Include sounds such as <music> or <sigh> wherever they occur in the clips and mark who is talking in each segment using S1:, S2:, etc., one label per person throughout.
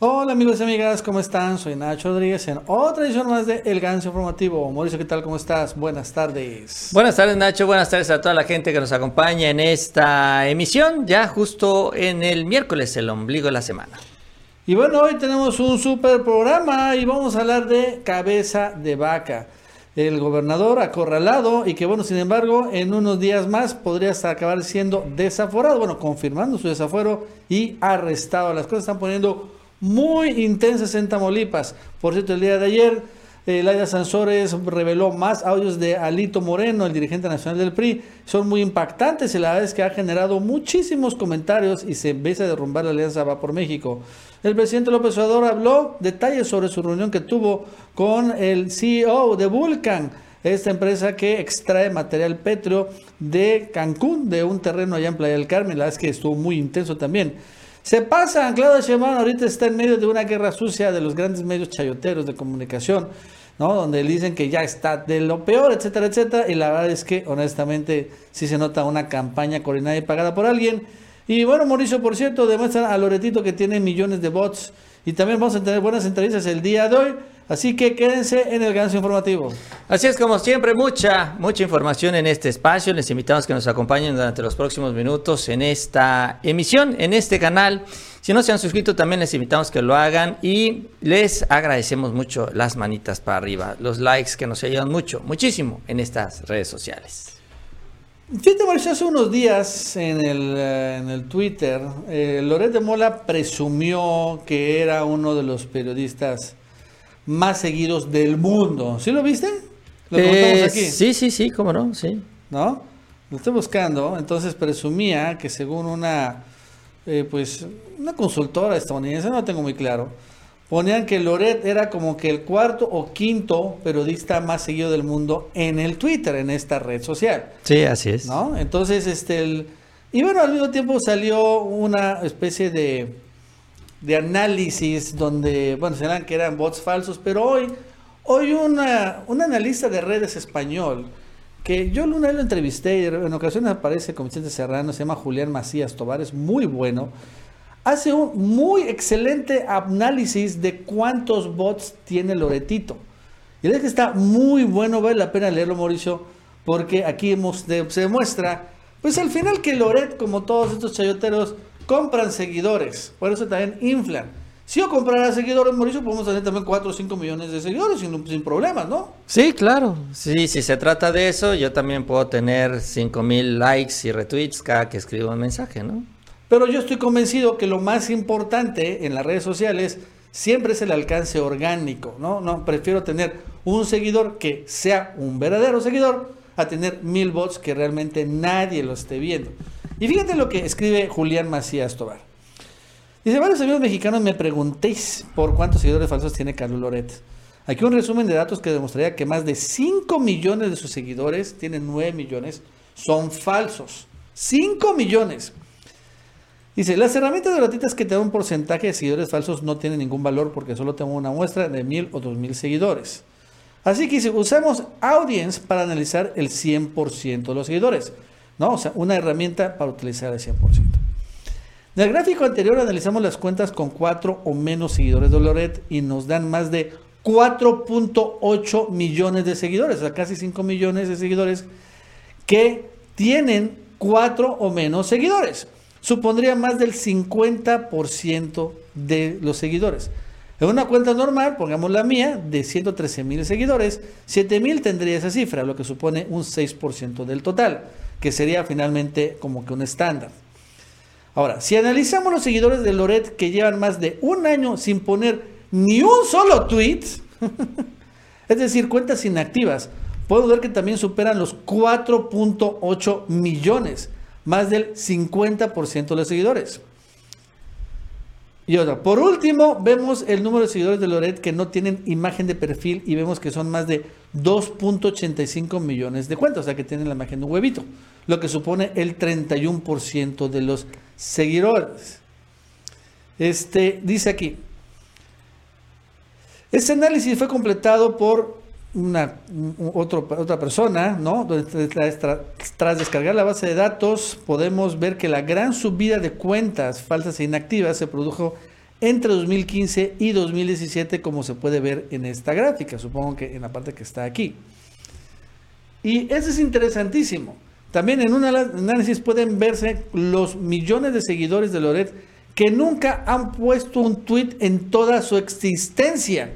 S1: Hola amigos y amigas, ¿cómo están? Soy Nacho Rodríguez en otra edición más de El Ganso Informativo. Mauricio, ¿qué tal? ¿Cómo estás? Buenas tardes.
S2: Buenas tardes Nacho, buenas tardes a toda la gente que nos acompaña en esta emisión, ya justo en el miércoles, el ombligo de la semana.
S1: Y bueno, hoy tenemos un super programa y vamos a hablar de cabeza de vaca. El gobernador acorralado y que bueno, sin embargo, en unos días más podría hasta acabar siendo desaforado, bueno, confirmando su desafuero y arrestado. Las cosas están poniendo muy intensas en Tamaulipas. Por cierto, el día de ayer, eh, Laida Sansores reveló más audios de Alito Moreno, el dirigente nacional del PRI. Son muy impactantes y la verdad es que ha generado muchísimos comentarios y se empieza a derrumbar la alianza Va por México. El presidente López Obrador habló detalles sobre su reunión que tuvo con el CEO de Vulcan, esta empresa que extrae material petro de Cancún, de un terreno allá en Playa del Carmen. La verdad es que estuvo muy intenso también. Se pasa, Claudia Sheinbaum ahorita está en medio de una guerra sucia de los grandes medios chayoteros de comunicación, ¿no? Donde dicen que ya está de lo peor, etcétera, etcétera. Y la verdad es que, honestamente, sí se nota una campaña coordinada y pagada por alguien. Y bueno, Mauricio, por cierto, demuestra a Loretito que tiene millones de bots. Y también vamos a tener buenas entrevistas el día de hoy. Así que quédense en el ganso informativo.
S2: Así es como siempre, mucha, mucha información en este espacio. Les invitamos que nos acompañen durante los próximos minutos en esta emisión, en este canal. Si no se han suscrito, también les invitamos que lo hagan y les agradecemos mucho las manitas para arriba, los likes que nos ayudan mucho, muchísimo en estas redes sociales.
S1: Fíjate, Mauricio, hace unos días en el, eh, en el Twitter, eh, Loret de Mola presumió que era uno de los periodistas más seguidos del mundo. ¿Sí lo viste? Lo
S2: eh, aquí. Sí, sí, sí, cómo no, sí.
S1: ¿No? Lo estoy buscando. Entonces presumía que según una, eh, pues, una consultora estadounidense, no lo tengo muy claro, ponían que Loret era como que el cuarto o quinto periodista más seguido del mundo en el Twitter, en esta red social.
S2: Sí, así es.
S1: ¿No? Entonces, este, el, y bueno, al mismo tiempo salió una especie de de análisis donde, bueno, serán que eran bots falsos, pero hoy, hoy una, un analista de redes español, que yo una vez lo entrevisté en ocasiones aparece con Vicente Serrano, se llama Julián Macías Tobar, es muy bueno, hace un muy excelente análisis de cuántos bots tiene Loretito. Y es que está muy bueno, vale la pena leerlo, Mauricio, porque aquí hemos, se demuestra, pues al final que Loret, como todos estos chayoteros, compran seguidores, por eso también inflan. Si yo comprara seguidores, Mauricio, podemos tener también 4 o 5 millones de seguidores sin, sin problemas, ¿no?
S2: Sí, claro. Sí, si se trata de eso, yo también puedo tener 5 mil likes y retweets cada que escribo un mensaje, ¿no?
S1: Pero yo estoy convencido que lo más importante en las redes sociales siempre es el alcance orgánico, ¿no? No, prefiero tener un seguidor que sea un verdadero seguidor a tener mil bots que realmente nadie lo esté viendo. Y fíjate lo que escribe Julián Macías Tobar. Dice, varios amigos mexicanos me preguntéis por cuántos seguidores falsos tiene Carlos Loret. Aquí un resumen de datos que demostraría que más de 5 millones de sus seguidores, tienen 9 millones, son falsos. 5 millones. Dice, las herramientas de ratitas que te dan un porcentaje de seguidores falsos no tienen ningún valor porque solo tengo una muestra de mil o dos mil seguidores. Así que si usamos Audience para analizar el 100% de los seguidores. ¿No? O sea, una herramienta para utilizar al 100%. En el gráfico anterior analizamos las cuentas con 4 o menos seguidores de Loret y nos dan más de 4.8 millones de seguidores, o sea, casi 5 millones de seguidores que tienen 4 o menos seguidores. Supondría más del 50% de los seguidores. En una cuenta normal, pongamos la mía, de 113 mil seguidores, 7 mil tendría esa cifra, lo que supone un 6% del total que sería finalmente como que un estándar. Ahora, si analizamos los seguidores de Loret que llevan más de un año sin poner ni un solo tweet, <laughs> es decir, cuentas inactivas, puedo ver que también superan los 4.8 millones, más del 50% de los seguidores. Y otra, por último, vemos el número de seguidores de Loret que no tienen imagen de perfil y vemos que son más de 2.85 millones de cuentas, o sea que tienen la imagen de un huevito, lo que supone el 31% de los seguidores. Este, dice aquí, este análisis fue completado por una otra persona, ¿no? Tras, descargar la base de datos, podemos ver que la gran subida de cuentas falsas e inactivas se produjo entre 2015 y 2017, como se puede ver en esta gráfica, supongo que en la parte que está aquí. Y eso es interesantísimo. También en un análisis pueden verse los millones de seguidores de Loret que nunca han puesto un tweet en toda su existencia.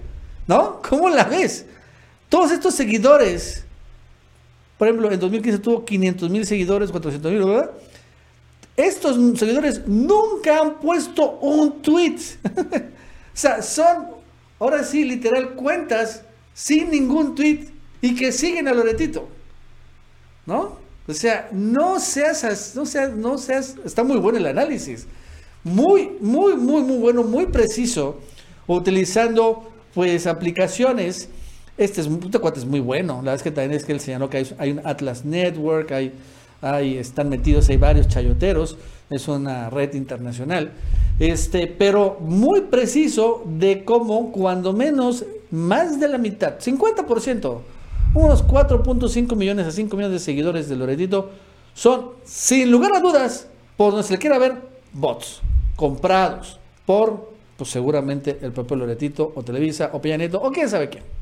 S1: ¿No? ¿Cómo la ves? Todos estos seguidores, por ejemplo, en 2015 tuvo 500 mil seguidores, 400 mil, ¿verdad? Estos seguidores nunca han puesto un tweet. <laughs> o sea, son, ahora sí, literal, cuentas sin ningún tweet y que siguen a Loretito. ¿No? O sea, no seas, no seas, no seas, está muy bueno el análisis. Muy, muy, muy, muy bueno, muy preciso, utilizando pues aplicaciones. Este es, este cuate es muy bueno. La verdad es que también es que él señaló que hay, un Atlas Network, hay, hay, están metidos, hay varios chayoteros, es una red internacional. Este, pero muy preciso de cómo, cuando menos, más de la mitad, 50%, unos 4.5 millones a 5 millones de seguidores de Loretito son, sin lugar a dudas, por donde se le quiera ver, bots comprados por, pues seguramente el propio Loretito o Televisa o Peña o quién sabe quién.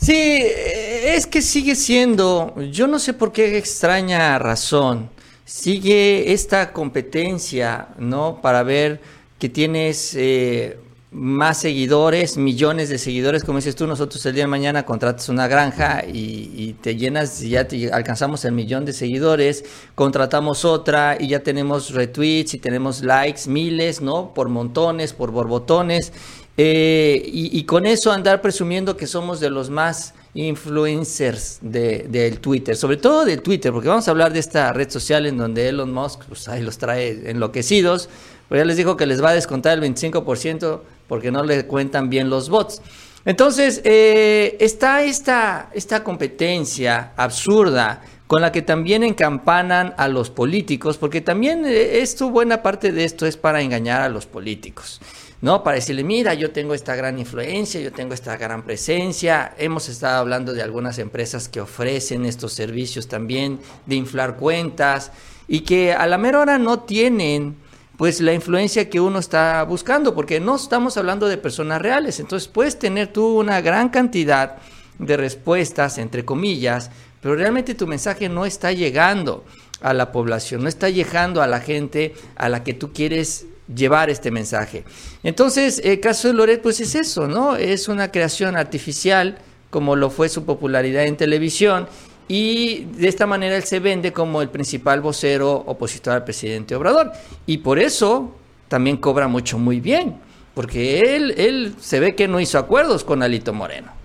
S2: Sí, es que sigue siendo, yo no sé por qué extraña razón, sigue esta competencia, ¿no? Para ver que tienes eh, más seguidores, millones de seguidores, como dices tú, nosotros el día de mañana contratas una granja y, te llenas, y ya te alcanzamos el millón de seguidores, contratamos otra y ya tenemos retweets y tenemos likes, miles, ¿no? Por montones, por borbotones, eh, y, con eso andar presumiendo que somos de los más influencers del de, Twitter, sobre todo del Twitter, porque vamos a hablar de esta red social en donde Elon Musk, pues ahí los trae enloquecidos, pues ya les dijo que les va a descontar el 25% porque no le cuentan bien los bots. Entonces, eh, está esta, esta competencia absurda con la que también encampanan a los políticos, porque también eh, esto, buena parte de esto es para engañar a los políticos, ¿no? Para decirle, mira, yo tengo esta gran influencia, yo tengo esta gran presencia, hemos estado hablando de algunas empresas que ofrecen estos servicios también de inflar cuentas y que a la mera hora no tienen pues la influencia que uno está buscando, porque no estamos hablando de personas reales. Entonces puedes tener tú una gran cantidad de respuestas, entre comillas, pero realmente tu mensaje no está llegando a la población, no está llegando a la gente a la que tú quieres llevar este mensaje. Entonces, el caso de Loret, pues es eso, ¿no? Es una creación artificial, como lo fue su popularidad en televisión, y de esta manera él se vende como el principal vocero opositor al presidente Obrador. Y por eso también cobra mucho muy bien, porque él, él se ve que no hizo acuerdos con Alito Moreno.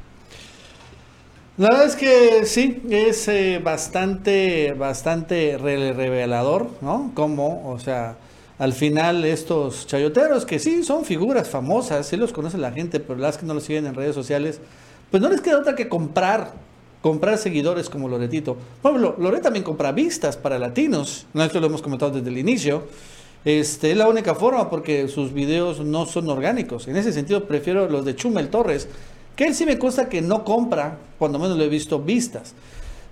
S1: La verdad es que sí, es eh, bastante, bastante revelador, ¿no? Como, o sea, al final estos chayoteros, que sí son figuras famosas, sí los conoce la gente, pero las que no los siguen en redes sociales, pues no les queda otra que comprar comprar seguidores como Loretito. Pablo, Loret también compra vistas para latinos. Esto lo hemos comentado desde el inicio. Este, es la única forma porque sus videos no son orgánicos. En ese sentido, prefiero los de Chumel Torres, que él sí me consta que no compra, cuando menos lo he visto, vistas.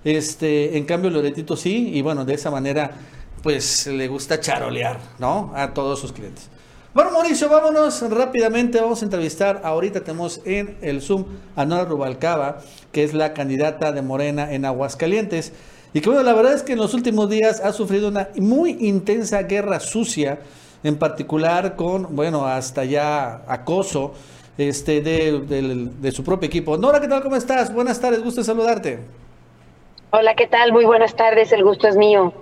S1: Este, en cambio, Loretito sí, y bueno, de esa manera, pues le gusta charolear, ¿no? A todos sus clientes. Bueno, Mauricio, vámonos rápidamente. Vamos a entrevistar. Ahorita tenemos en el Zoom a Nora Rubalcaba, que es la candidata de Morena en Aguascalientes. Y que bueno, la verdad es que en los últimos días ha sufrido una muy intensa guerra sucia, en particular con, bueno, hasta ya acoso este, de, de su propio equipo. Nora, ¿qué tal? ¿Cómo estás? Buenas tardes, gusto saludarte.
S3: Hola, ¿qué tal? Muy buenas tardes, el gusto es mío.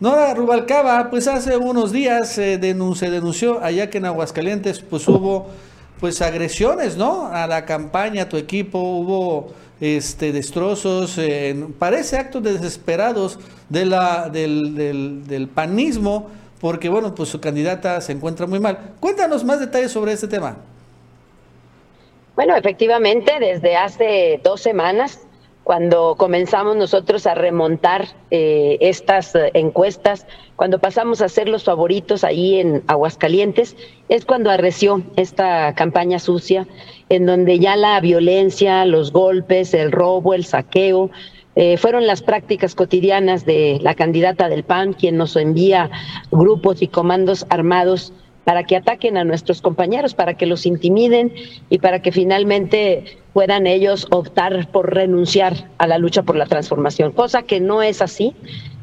S1: Nora Rubalcaba, pues hace unos días se denunció allá que en Aguascalientes pues hubo pues agresiones, ¿no? A la campaña, a tu equipo, hubo este destrozos, parece actos desesperados de la, del, del, del, panismo, porque bueno, pues su candidata se encuentra muy mal. Cuéntanos más detalles sobre este tema.
S3: Bueno, efectivamente, desde hace dos semanas cuando comenzamos nosotros a remontar eh, estas eh, encuestas, cuando pasamos a ser los favoritos ahí en Aguascalientes, es cuando arreció esta campaña sucia, en donde ya la violencia, los golpes, el robo, el saqueo, eh, fueron las prácticas cotidianas de la candidata del PAN, quien nos envía grupos y comandos armados para que ataquen a nuestros compañeros, para que los intimiden y para que finalmente puedan ellos optar por renunciar a la lucha por la transformación, cosa que no es así.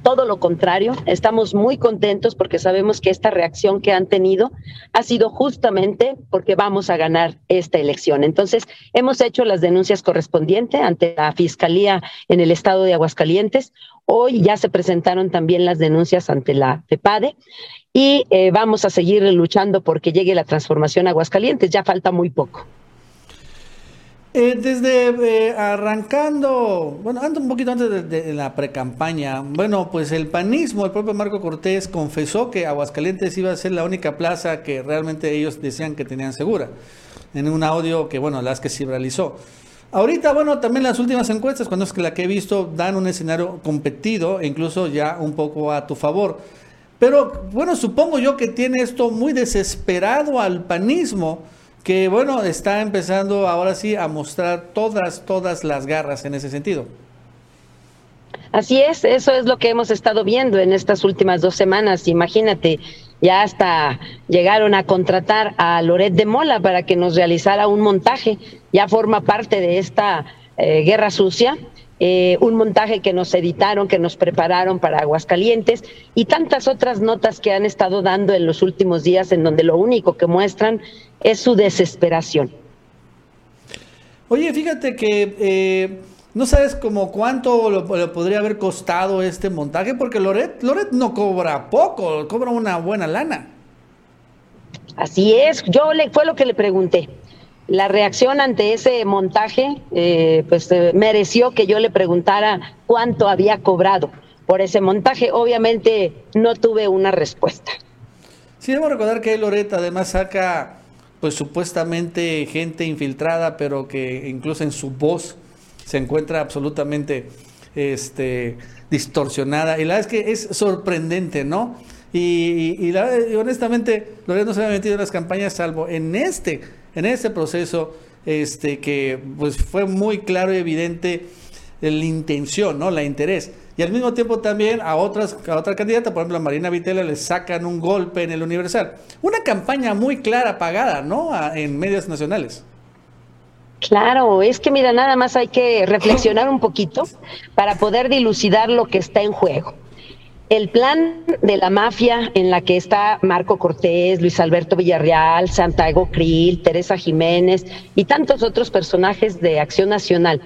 S3: Todo lo contrario, estamos muy contentos porque sabemos que esta reacción que han tenido ha sido justamente porque vamos a ganar esta elección. Entonces, hemos hecho las denuncias correspondientes ante la Fiscalía en el estado de Aguascalientes. Hoy ya se presentaron también las denuncias ante la FEPADE y eh, vamos a seguir luchando porque llegue la transformación a Aguascalientes. Ya falta muy poco.
S1: Eh, desde eh, arrancando, bueno, ando un poquito antes de, la precampaña, bueno, pues el panismo, el propio Marco Cortés confesó que Aguascalientes iba a ser la única plaza que realmente ellos decían que tenían segura, en un audio que, bueno, las que se realizó. Ahorita, bueno, también las últimas encuestas, cuando es que la que he visto, dan un escenario competido, e incluso ya un poco a tu favor. Pero, bueno, supongo yo que tiene esto muy desesperado al panismo que bueno, está empezando ahora sí a mostrar todas, todas las garras en ese sentido.
S3: Así es, eso es lo que hemos estado viendo en estas últimas dos semanas. Imagínate, ya hasta llegaron a contratar a Loret de Mola para que nos realizara un montaje. Ya forma parte de esta eh, guerra sucia eh, un montaje que nos editaron, que nos prepararon para Aguascalientes y tantas otras notas que han estado dando en los últimos días en donde lo único que muestran es su desesperación.
S1: Oye, fíjate que eh, no sabes como cuánto lo, podría haber costado este montaje porque Loret, Loret no cobra poco, cobra una buena lana.
S3: Así es, yo le fue lo que le pregunté la reacción ante ese montaje, eh, pues eh, mereció que yo le preguntara cuánto había cobrado por ese montaje. Obviamente no tuve una respuesta.
S1: Sí, debo recordar que Loreta además saca, pues supuestamente gente infiltrada, pero que incluso en su voz se encuentra absolutamente este, distorsionada. Y la verdad es que es sorprendente, ¿no? Y, honestamente, Loreta no se había metido en las campañas salvo en este en ese proceso este, que pues, fue muy claro y evidente la intención, ¿no? la interés. Y al mismo tiempo también a, otras, a otra candidata, por ejemplo a Marina Vitela, le sacan un golpe en el Universal. Una campaña muy clara, pagada, ¿no? en medios nacionales.
S3: Claro, es que mira, nada más hay que reflexionar un poquito para poder dilucidar lo que está en juego. El plan de la mafia en la que está Marco Cortés, Luis Alberto Villarreal, Santiago Krill, Teresa Jiménez y tantos otros personajes de Acción Nacional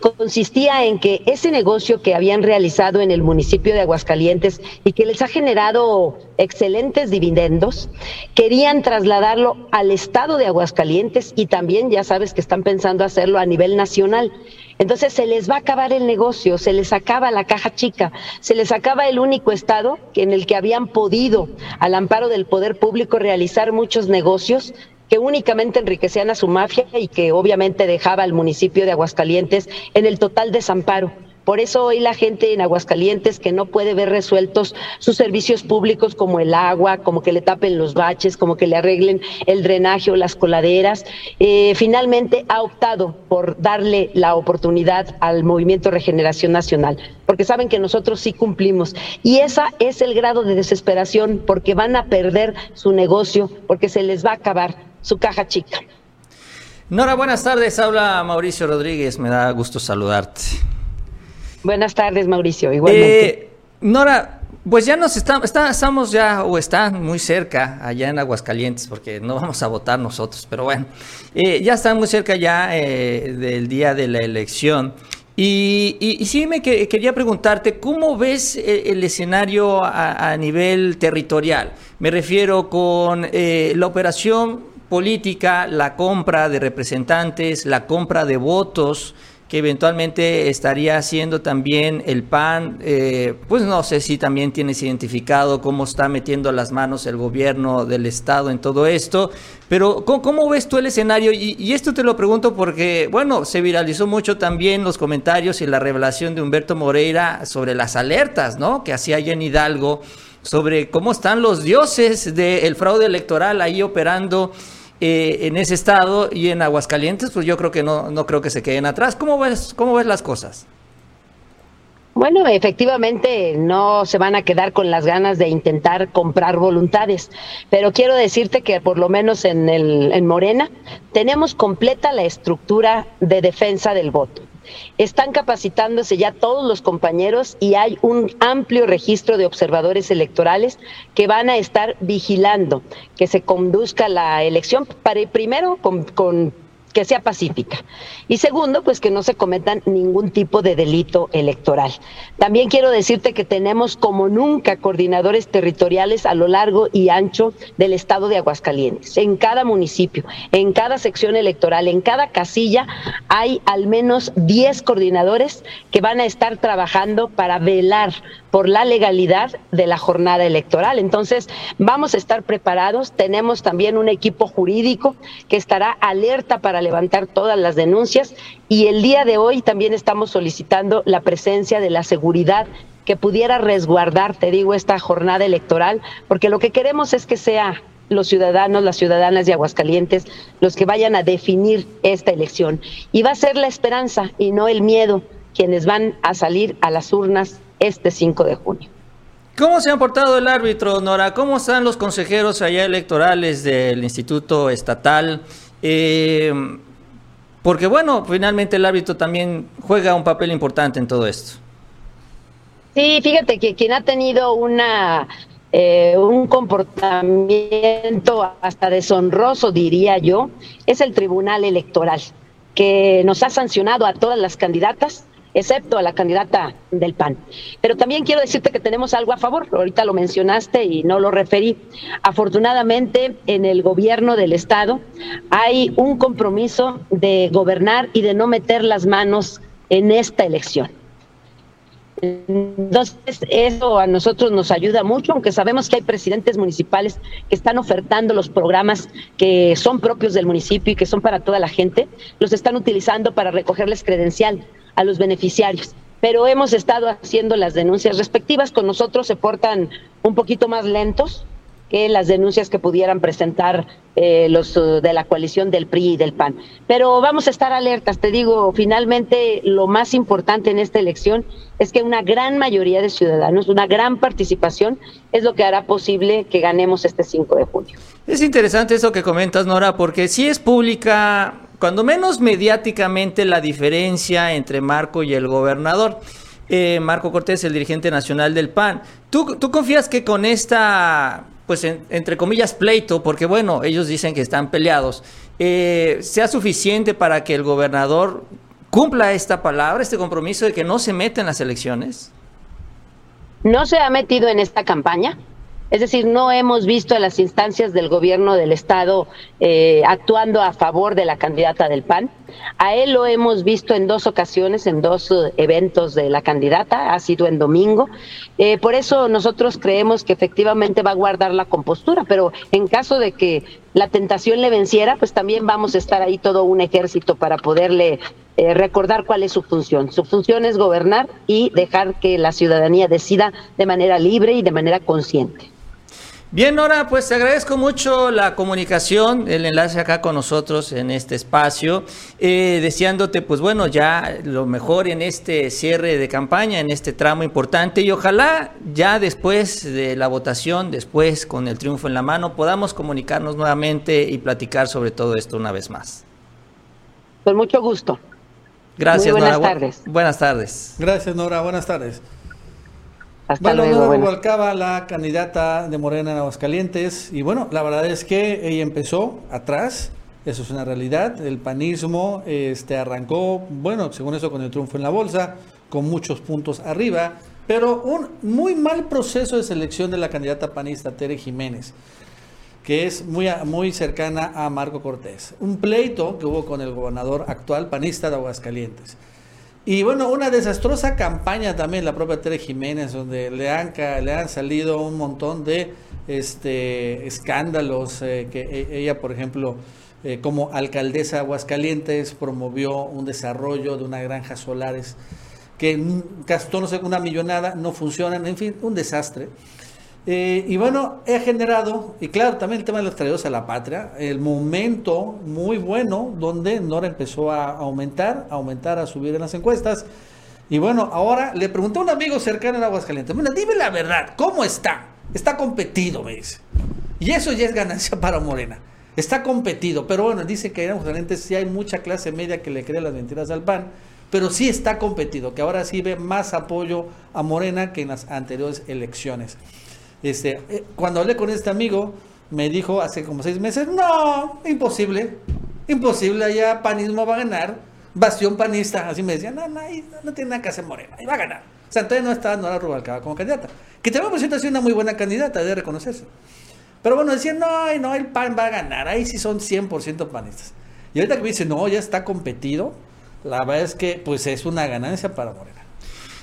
S3: consistía en que ese negocio que habían realizado en el municipio de Aguascalientes y que les ha generado excelentes dividendos, querían trasladarlo al estado de Aguascalientes y también ya sabes que están pensando hacerlo a nivel nacional. Entonces se les va a acabar el negocio, se les acaba la caja chica, se les acaba el único estado en el que habían podido, al amparo del poder público, realizar muchos negocios que únicamente enriquecían a su mafia y que obviamente dejaba al municipio de Aguascalientes en el total desamparo. Por eso hoy la gente en Aguascalientes que no puede ver resueltos sus servicios públicos como el agua, como que le tapen los baches, como que le arreglen el drenaje o las coladeras, eh, finalmente ha optado por darle la oportunidad al Movimiento Regeneración Nacional, porque saben que nosotros sí cumplimos. Y esa es el grado de desesperación, porque van a perder su negocio, porque se les va a acabar su caja chica.
S2: Nora, buenas tardes. Habla Mauricio Rodríguez. Me da gusto saludarte.
S3: Buenas tardes, Mauricio. Igualmente. Eh,
S2: Nora, pues ya nos está, estamos ya o están muy cerca allá en Aguascalientes, porque no vamos a votar nosotros, pero bueno, eh, ya están muy cerca ya eh, del día de la elección. Y, sí me quería preguntarte, ¿cómo ves el escenario a, nivel territorial? Me refiero con la operación política, la compra de representantes, la compra de votos que eventualmente estaría haciendo también el PAN, eh, pues no sé si también tienes identificado cómo está metiendo las manos el gobierno del Estado en todo esto, pero ¿cómo, ves tú el escenario? Y, esto te lo pregunto porque, bueno, se viralizó mucho también los comentarios y la revelación de Humberto Moreira sobre las alertas, ¿no? Que hacía en Hidalgo sobre cómo están los dioses del fraude electoral ahí operando eh, en ese estado y en Aguascalientes, pues yo creo que no, no creo que se queden atrás. ¿Cómo ves, cómo ves las cosas?
S3: Bueno, efectivamente no se van a quedar con las ganas de intentar comprar voluntades, pero quiero decirte que por lo menos en, el, en Morena tenemos completa la estructura de defensa del voto. Están capacitándose ya todos los compañeros y hay un amplio registro de observadores electorales que van a estar vigilando que se conduzca la elección. Para primero con, con que sea pacífica. Y segundo, pues que no se cometan ningún tipo de delito electoral. También quiero decirte que tenemos como nunca coordinadores territoriales a lo largo y ancho del estado de Aguascalientes. En cada municipio, en cada sección electoral, en cada casilla hay al menos 10 coordinadores que van a estar trabajando para velar por la legalidad de la jornada electoral. Entonces, vamos a estar preparados. Tenemos también un equipo jurídico que estará alerta para levantar todas las denuncias y el día de hoy también estamos solicitando la presencia de la seguridad que pudiera resguardar, te digo, esta jornada electoral, porque lo que queremos es que sea los ciudadanos, las ciudadanas de Aguascalientes, los que vayan a definir esta elección. Y va a ser la esperanza y no el miedo quienes van a salir a las urnas este 5 de junio.
S2: ¿Cómo se ha portado el árbitro, Nora? ¿Cómo están los consejeros allá electorales del Instituto Estatal? Eh, porque bueno, finalmente el árbitro también juega un papel importante en todo esto.
S3: Sí, fíjate que quien ha tenido una eh, un comportamiento hasta deshonroso, diría yo, es el Tribunal Electoral, que nos ha sancionado a todas las candidatas excepto a la candidata del PAN. Pero también quiero decirte que tenemos algo a favor, ahorita lo mencionaste y no lo referí. Afortunadamente, en el gobierno del Estado hay un compromiso de gobernar y de no meter las manos en esta elección. Entonces, eso a nosotros nos ayuda mucho, aunque sabemos que hay presidentes municipales que están ofertando los programas que son propios del municipio y que son para toda la gente, los están utilizando para recogerles credencial a los beneficiarios. Pero hemos estado haciendo las denuncias respectivas, con nosotros se portan un poquito más lentos que las denuncias que pudieran presentar eh, los uh, de la coalición del PRI y del PAN. Pero vamos a estar alertas, te digo, finalmente lo más importante en esta elección es que una gran mayoría de ciudadanos, una gran participación, es lo que hará posible que ganemos este 5 de junio.
S2: Es interesante eso que comentas, Nora, porque si es pública cuando menos mediáticamente, la diferencia entre Marco y el gobernador. Eh, Marco Cortés, el dirigente nacional del PAN. ¿Tú, tú confías que con esta, pues entre comillas, pleito, porque bueno, ellos dicen que están peleados, eh, sea suficiente para que el gobernador cumpla esta palabra, este compromiso de que no se meta en las elecciones?
S3: No se ha metido en esta campaña. Es decir, no hemos visto a las instancias del gobierno del Estado eh, actuando a favor de la candidata del PAN. A él lo hemos visto en dos ocasiones, en dos eh, eventos de la candidata, ha sido en domingo. Eh, por eso nosotros creemos que efectivamente va a guardar la compostura, pero en caso de que la tentación le venciera, pues también vamos a estar ahí todo un ejército para poderle recordar cuál es su función. Su función es gobernar y dejar que la ciudadanía decida de manera libre y de manera consciente.
S2: Bien, Nora, pues te agradezco mucho la comunicación, el enlace acá con nosotros en este espacio, eh, deseándote, pues bueno, ya lo mejor en este cierre de campaña, en este tramo importante y ojalá ya después de la votación, después con el triunfo en la mano, podamos comunicarnos nuevamente y platicar sobre todo esto una vez más.
S3: Con mucho gusto.
S2: Gracias,
S3: buenas tardes.
S2: Buenas tardes.
S1: Gracias, Nora. Buenas tardes.
S3: Hasta bueno, luego,
S1: bueno. la candidata de Morena en Aguascalientes, y bueno, la verdad es que ella empezó atrás, eso es una realidad, el panismo este, arrancó, bueno, según eso con el triunfo en la bolsa, con muchos puntos arriba, pero un muy mal proceso de selección de la candidata panista Tere Jiménez que es muy, muy cercana a Marco Cortés. Un pleito que hubo con el gobernador actual panista de Aguascalientes. Y bueno, una desastrosa campaña también, la propia Tere Jiménez, donde le han, le han salido un montón de este, escándalos, eh, que e, ella, por ejemplo, eh, como alcaldesa de Aguascalientes, promovió un desarrollo de una granja solares que gastó, no sé, una millonada, no funcionan, en fin, un desastre. Eh, y bueno, he generado, y claro, también el tema de los traídos a la patria, el momento muy bueno donde Nora empezó a aumentar, a aumentar, a subir en las encuestas. Y bueno, ahora le pregunté a un amigo cercano en Aguascalientes, mira, dime la verdad, ¿cómo está? Está competido, me dice. Y eso ya es ganancia para Morena. Está competido, pero bueno, dice que en Aguascalientes sí hay mucha clase media que le cree las mentiras al PAN, pero sí está competido, que ahora sí ve más apoyo a Morena que en las anteriores elecciones. Este, eh, cuando hablé con este amigo, me dijo hace como seis meses, no, imposible, imposible, allá panismo va a ganar, bastión panista, así me decía, no, no, no tiene nada que hacer Morena, y va a ganar. O sea, entonces no está Nora Rubalcaba como candidata, que también por sido una muy buena candidata, de reconocerse. Pero bueno, decían, no, no, el PAN va a ganar, ahí sí son 100% panistas. Y ahorita que me dicen, no, ya está competido, la verdad es que pues es una ganancia para Morena.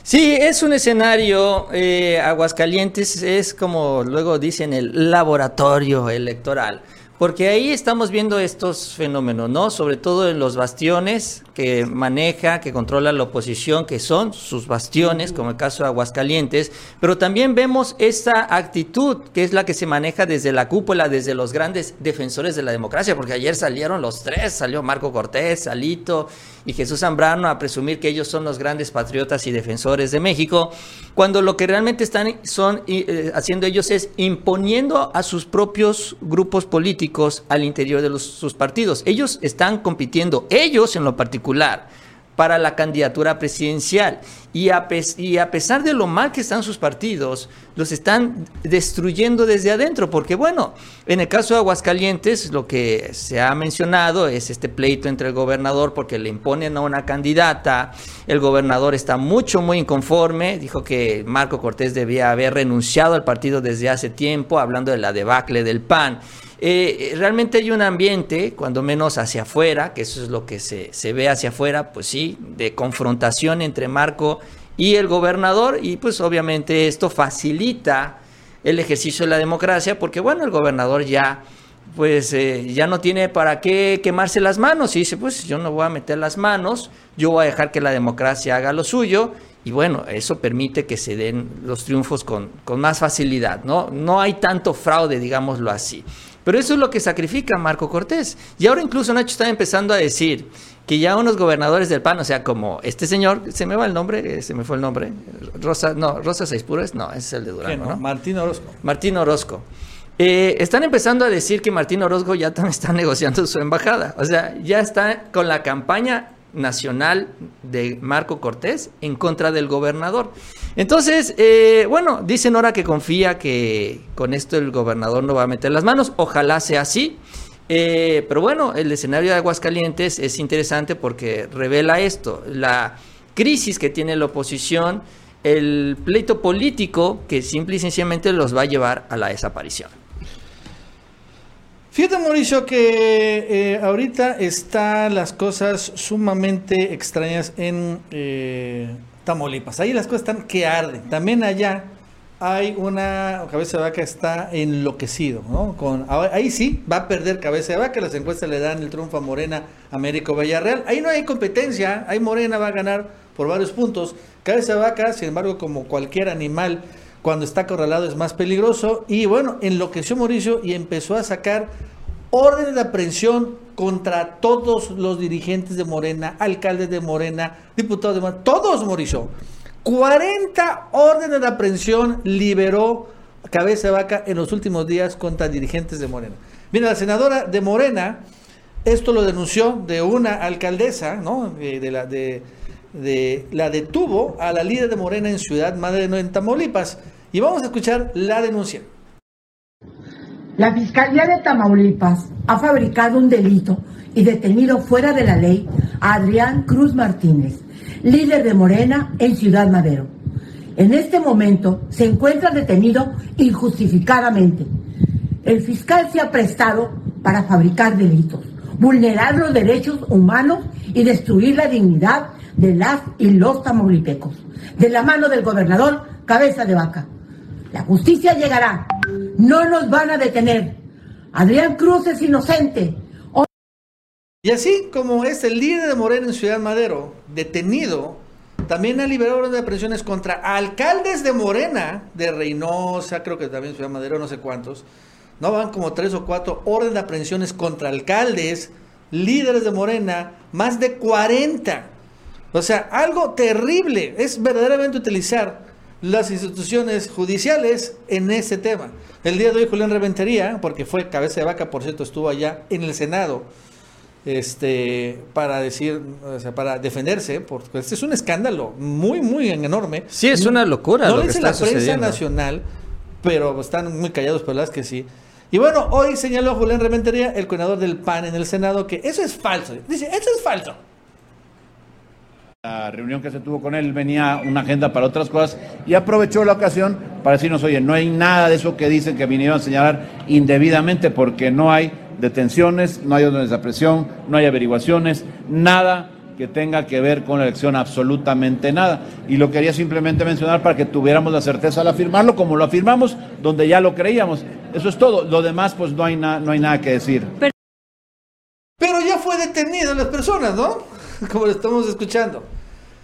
S2: Sí, es un escenario, eh, Aguascalientes es como luego dicen el laboratorio electoral. Porque ahí estamos viendo estos fenómenos, ¿no? Sobre todo en los bastiones que maneja, que controla la oposición, que son sus bastiones, como el caso de Aguascalientes, pero también vemos esa actitud que es la que se maneja desde la cúpula, desde los grandes defensores de la democracia, porque ayer salieron los tres, salió Marco Cortés, Salito y Jesús Zambrano a presumir que ellos son los grandes patriotas y defensores de México, cuando lo que realmente están son, eh, haciendo ellos es imponiendo a sus propios grupos políticos al interior de sus partidos. Ellos están compitiendo, ellos en lo particular, para la candidatura presidencial. Y a, pesar de lo mal que están sus partidos, los están destruyendo desde adentro. Porque bueno, en el caso de Aguascalientes, lo que se ha mencionado es este pleito entre el gobernador porque le imponen a una candidata. El gobernador está mucho, muy inconforme. Dijo que Marco Cortés debía haber renunciado al partido desde hace tiempo, hablando de la debacle del PAN. Eh, realmente hay un ambiente, cuando menos hacia afuera, que eso es lo que se, se ve hacia afuera, pues sí, de confrontación entre Marco y el gobernador, y pues obviamente esto facilita el ejercicio de la democracia, porque bueno, el gobernador ya pues eh, ya no tiene para qué quemarse las manos y dice, pues yo no voy a meter las manos, yo voy a dejar que la democracia haga lo suyo y bueno, eso permite que se den los triunfos con, con más facilidad, ¿no? No hay tanto fraude, digámoslo así. Pero eso es lo que sacrifica Marco Cortés. Y ahora incluso Nacho está empezando a decir que ya unos gobernadores del PAN, o sea, como este señor, se me va el nombre, eh, se me fue el nombre, Rosa, no, Rosa Seispures, no, ese es el de Durango, no?
S1: Martín Orozco.
S2: Martín Orozco. Eh, están empezando a decir que Martín Orozco ya también está <laughs> negociando su embajada. O sea, ya está con la campaña nacional de Marco Cortés en contra del gobernador. Entonces, eh, bueno, dice Nora que confía que con esto el gobernador no va a meter las manos. Ojalá sea así. Eh, pero bueno, el escenario de Aguascalientes es interesante porque revela esto, la crisis que tiene la oposición, el pleito político que simple y sencillamente los va a llevar a la desaparición.
S1: Fíjate, Mauricio, que eh, ahorita están las cosas sumamente extrañas en eh, Tamaulipas. Ahí las cosas están que arden. También allá hay una cabeza de vaca está enloquecido, ¿no? Con, ahí sí va a perder cabeza de vaca. Las encuestas le dan el triunfo a Morena, Américo Villarreal. Ahí no hay competencia. Ahí Morena va a ganar por varios puntos. Cabeza de vaca, sin embargo, como cualquier animal cuando está acorralado es más peligroso. Y bueno, enloqueció Mauricio y empezó a sacar órdenes de aprehensión contra todos los dirigentes de Morena, alcaldes de Morena, diputados de Morena, todos Mauricio. 40 órdenes de aprehensión liberó Cabeza Vaca en los últimos días contra dirigentes de Morena. Mira, la senadora de Morena, esto lo denunció de una alcaldesa, ¿no? Eh, de la de de, la detuvo a la líder de Morena en Ciudad Madre en Tamaulipas. Y vamos a escuchar la denuncia.
S4: La Fiscalía de Tamaulipas ha fabricado un delito y detenido fuera de la ley a Adrián Cruz Martínez, líder de Morena en Ciudad Madero. En este momento se encuentra detenido injustificadamente. El fiscal se ha prestado para fabricar delitos, vulnerar los derechos humanos y destruir la dignidad de las y los tamaulipecos, de la mano del gobernador Cabeza de Vaca. La justicia llegará. No nos van a detener. Adrián Cruz es inocente.
S1: Y así como es el líder de Morena en Ciudad Madero, detenido, también ha liberado órdenes de presiones contra alcaldes de Morena, de Reynosa, creo que también Ciudad Madero, no sé cuántos. No van como tres o cuatro órdenes de aprehensiones contra alcaldes, líderes de Morena, más de 40 O sea, algo terrible. Es verdaderamente utilizar las instituciones judiciales en ese tema. El día de hoy Julián Reventería, porque fue cabeza de vaca, por cierto, estuvo allá en el Senado este para decir, o sea, para defenderse, porque este es un escándalo muy, muy enorme.
S2: Sí, es una locura.
S1: No
S2: lo que
S1: dice
S2: está
S1: la prensa
S2: sucediendo.
S1: nacional, pero están muy callados, pero la verdad es que sí. Y bueno, hoy señaló Julián Reventería, el coordinador del PAN en el Senado, que eso es falso. Dice, eso es falso.
S5: La reunión que se tuvo con él venía una agenda para otras cosas y aprovechó la ocasión para decirnos, oye, no hay nada de eso que dicen que vinieron a señalar indebidamente porque no hay detenciones, no hay órdenes de aprehensión, no hay averiguaciones, nada que tenga que ver con la elección, absolutamente nada. Y lo quería simplemente mencionar para que tuviéramos la certeza al afirmarlo, como lo afirmamos, donde ya lo creíamos. Eso es todo. Lo demás, pues no hay, no hay nada que decir.
S1: Pero ya fue detenido las personas, ¿no? <laughs> Como lo estamos escuchando.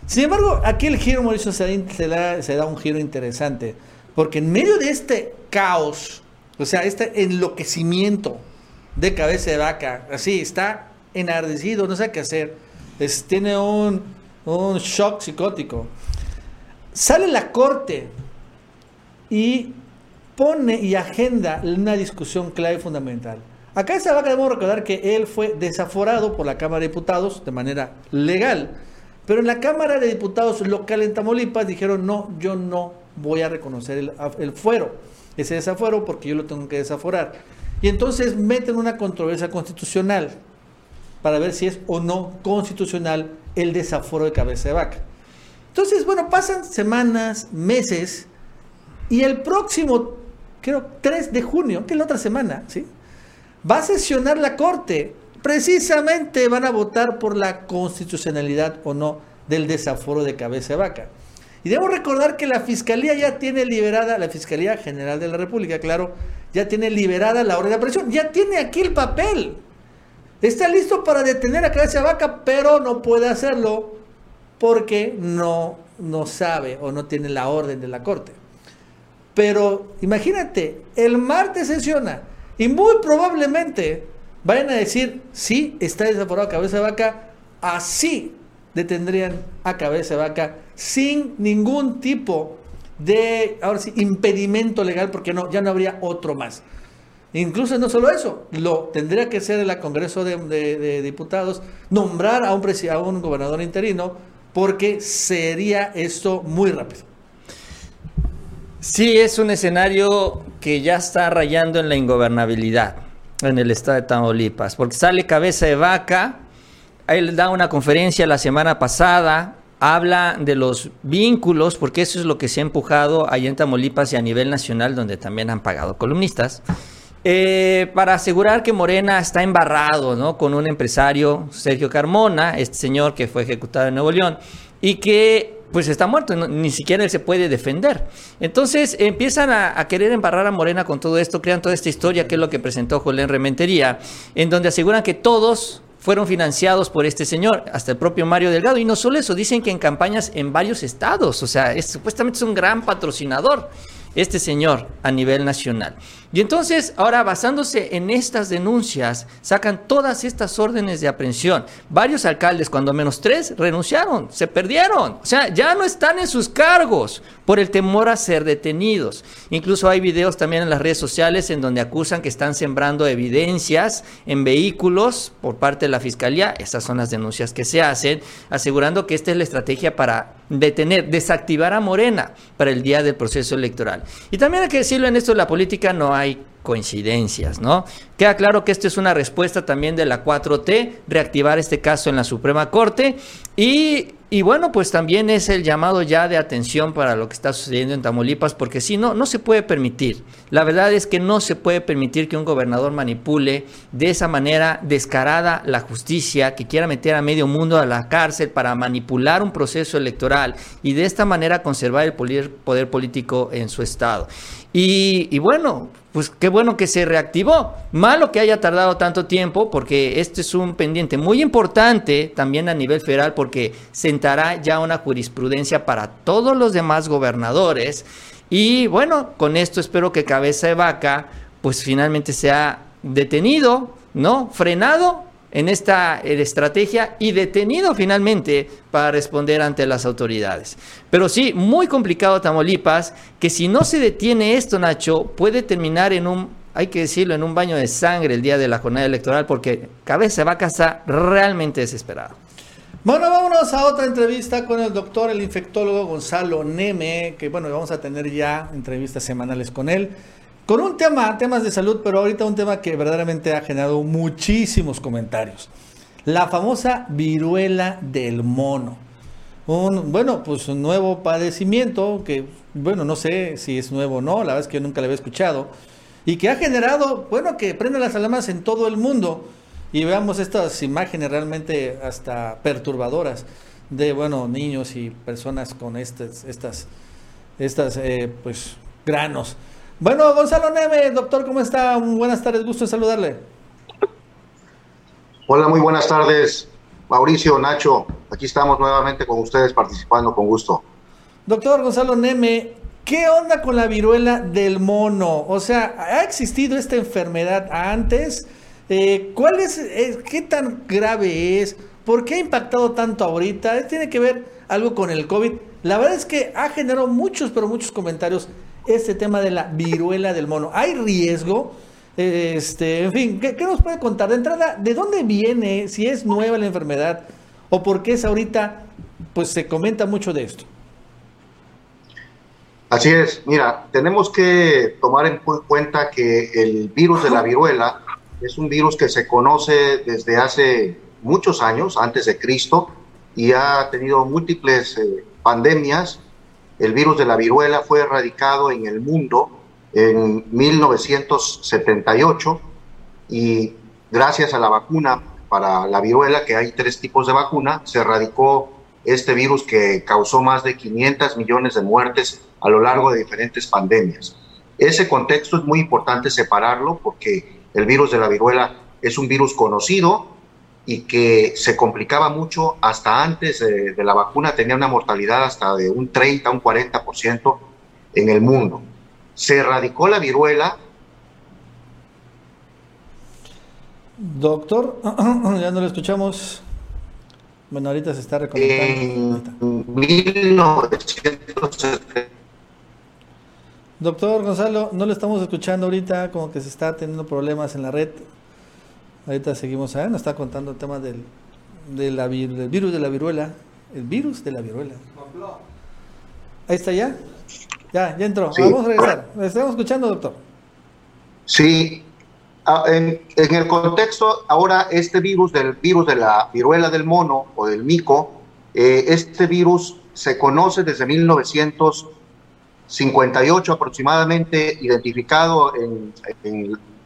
S1: Sin embargo, aquí el giro, Mauricio, se da, se da- un giro interesante. Porque en medio de este caos, o sea, este enloquecimiento de cabeza de vaca, así, está enardecido, no sabe qué hacer, tiene un, un shock psicótico. Sale la corte y pone y agenda una discusión clave y fundamental. Acá se va debemos recordar que él fue desaforado por la Cámara de Diputados de manera legal, pero en la Cámara de Diputados local en Tamaulipas dijeron, no, yo no voy a reconocer el, el fuero, ese desafuero, porque yo lo tengo que desaforar. Y entonces meten una controversia constitucional para ver si es o no constitucional el desaforo de cabeza de vaca. Entonces, bueno, pasan semanas, meses, y el próximo, creo, 3 de junio, que es la otra semana, ¿sí? Va a sesionar la Corte. Precisamente van a votar por la constitucionalidad o no del desaforo de cabeza vaca. Y debo recordar que la Fiscalía ya tiene liberada, la Fiscalía General de la República, claro, ya tiene liberada la orden de aprehensión, ya tiene aquí el papel. Está listo para detener a cabeza vaca, pero no puede hacerlo porque no, no sabe o no tiene la orden de la Corte. Pero imagínate, el martes sesiona y muy probablemente vayan a decir, sí, está desaforado cabeza vaca, así detendrían a cabeza vaca sin ningún tipo de, ahora sí, impedimento legal, porque no, ya no habría otro más. Incluso no solo eso, lo tendría que ser el Congreso de, Diputados, nombrar a un, a un gobernador interino, porque sería esto muy rápido.
S2: Sí, es un escenario que ya está rayando en la ingobernabilidad en el estado de Tamaulipas, porque sale cabeza de vaca, él da una conferencia la semana pasada, habla de los vínculos, porque eso es lo que se ha empujado allá en Tamaulipas y a nivel nacional, donde también han pagado columnistas, eh, para asegurar que Morena está embarrado ¿no? con un empresario, Sergio Carmona, este señor que fue ejecutado en Nuevo León, y que pues está muerto, ni siquiera él se puede defender. Entonces empiezan a, a querer embarrar a Morena con todo esto, crean toda esta historia que es lo que presentó Julián Rementería, en donde aseguran que todos fueron financiados por este señor, hasta el propio Mario Delgado. Y no solo eso, dicen que en campañas en varios estados, o sea, es, supuestamente es un gran patrocinador este señor a nivel nacional. Y entonces, ahora basándose en estas denuncias, sacan todas estas órdenes de aprehensión. Varios alcaldes, cuando menos tres, renunciaron, se perdieron. O sea, ya no están en sus cargos por el temor a ser detenidos. Incluso hay videos también en las redes sociales en donde acusan que están sembrando evidencias en vehículos por parte de la fiscalía. Estas son las denuncias que se hacen, asegurando que esta es la estrategia para detener, desactivar a Morena para el día del proceso electoral. Y también hay que decirlo en esto la política, no hay coincidencias, ¿no? Queda claro que esto es una respuesta también de la 4T, reactivar este caso en la Suprema Corte y, y bueno, pues también es el llamado ya de atención para lo que está sucediendo en Tamaulipas, porque si no, no se puede permitir. La verdad es que no se puede permitir que un gobernador manipule de esa manera descarada la justicia, que quiera meter a medio mundo a la cárcel para manipular un proceso electoral y de esta manera conservar el poder, poder político en su estado. Y, y bueno, pues qué bueno que se reactivó. Malo que haya tardado tanto tiempo, porque este es un pendiente muy importante también a nivel federal, porque sentará ya una jurisprudencia para todos los demás gobernadores. Y bueno, con esto espero que Cabeza de Vaca, pues finalmente sea detenido, ¿no? Frenado en esta eh, estrategia y detenido finalmente para responder ante las autoridades. Pero sí, muy complicado Tamaulipas, que si no se detiene esto, Nacho, puede terminar en un, hay que decirlo, en un baño de sangre el día de la jornada electoral, porque cabeza va a casa realmente desesperado.
S1: Bueno, vámonos a otra entrevista con el doctor, el infectólogo Gonzalo Neme, que bueno, vamos a tener ya entrevistas semanales con él. Con un tema, temas de salud, pero ahorita un tema que verdaderamente ha generado muchísimos comentarios. La famosa viruela del mono. Un, bueno, pues un nuevo padecimiento que, bueno, no sé si es nuevo o no, la verdad es que yo nunca lo había escuchado. Y que ha generado, bueno, que prende las alarmas en todo el mundo. Y veamos estas imágenes realmente hasta perturbadoras de bueno niños y personas con estas estas estas eh, pues granos. Bueno Gonzalo Neve doctor cómo está buenas tardes gusto en saludarle.
S6: Hola muy buenas tardes Mauricio Nacho. Aquí estamos nuevamente con ustedes participando con gusto.
S1: Doctor Gonzalo Neme ¿Qué onda con la viruela del mono? O sea, ¿ha existido esta enfermedad antes? Eh, ¿Cuál es, eh, qué tan grave es? ¿Por qué ha impactado tanto ahorita? ¿Tiene que ver algo con el COVID? La verdad es que ha generado muchos, pero muchos comentarios este tema de la viruela del mono. ¿Hay riesgo? Este, en fin, ¿qué, nos puede contar? De entrada, ¿de dónde viene? Si es nueva la enfermedad o por qué es ahorita, pues se comenta mucho de esto.
S6: Así es, mira, tenemos que tomar en cuenta que el virus de la viruela es un virus que se conoce desde hace muchos años, antes de Cristo, y ha tenido múltiples eh, pandemias. El virus de la viruela fue erradicado en el mundo en 1978 y gracias a la vacuna para la viruela, que hay tres tipos de vacuna, se erradicó este virus que causó más de 500 millones de muertes a lo largo de diferentes pandemias. Ese contexto es muy importante separarlo porque el virus de la viruela es un virus conocido y que se complicaba mucho hasta antes de, la vacuna, tenía una mortalidad hasta de un 30, un 40% en el mundo. Se erradicó la viruela.
S1: Doctor, <clears throat> ya no lo escuchamos. Bueno, ahorita se está reconectando. En 1970 Doctor Gonzalo, no lo estamos escuchando ahorita, como que se está teniendo problemas en la red. Ahorita seguimos, a nos está contando el tema del, del virus de la viruela. El virus de la viruela. Ahí está ya. Ya, ya entró. Vamos a regresar. estamos escuchando, doctor?
S6: Sí. Ah, en, el contexto, ahora este virus del virus de la viruela del mono o del mico, eh, este virus se conoce desde 1900 58 aproximadamente identificado en,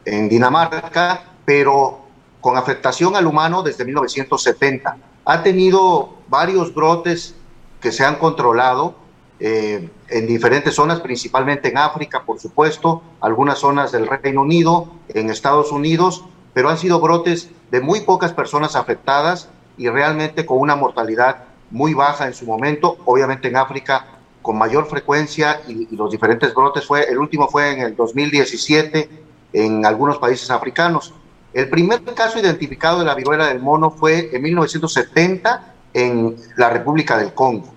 S6: en, Dinamarca, pero con afectación al humano desde 1970. Ha tenido varios brotes que se han controlado eh, en diferentes zonas, principalmente en África, por supuesto, algunas zonas del Reino Unido, en Estados Unidos, pero han sido brotes de muy pocas personas afectadas y realmente con una mortalidad muy baja en su momento. Obviamente en África con mayor frecuencia y, los diferentes brotes fue, el último fue en el 2017 en algunos países africanos. El primer caso identificado de la viruela del mono fue en 1970 en la República del Congo.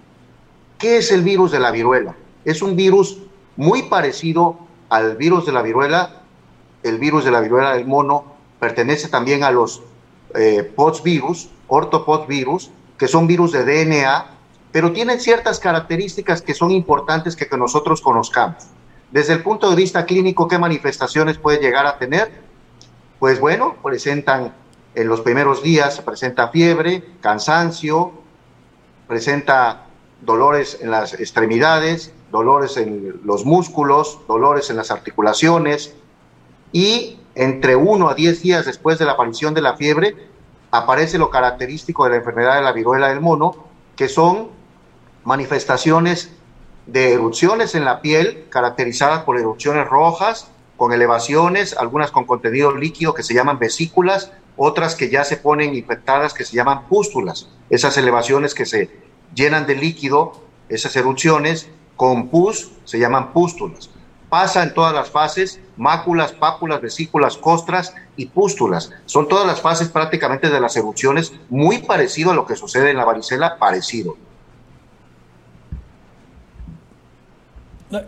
S6: ¿Qué es el virus de la viruela? Es un virus muy parecido al virus de la viruela. El virus de la viruela del mono pertenece también a los eh, POTS virus, ortopods virus, que son virus de DNA pero tienen ciertas características que son importantes que, nosotros conozcamos. Desde el punto de vista clínico, ¿qué manifestaciones puede llegar a tener? Pues bueno, presentan en los primeros días, presenta fiebre, cansancio, presenta dolores en las extremidades, dolores en los músculos, dolores en las articulaciones y entre 1 a 10 días después de la aparición de la fiebre aparece lo característico de la enfermedad de la viruela del mono, que son manifestaciones de erupciones en la piel caracterizadas por erupciones rojas, con elevaciones, algunas con contenido líquido que se llaman vesículas, otras que ya se ponen infectadas que se llaman pústulas. Esas elevaciones que se llenan de líquido, esas erupciones con pus se llaman pústulas. pasa en todas las fases, máculas, pápulas, vesículas, costras y pústulas. Son todas las fases prácticamente de las erupciones, muy parecido a lo que sucede en la varicela, parecido.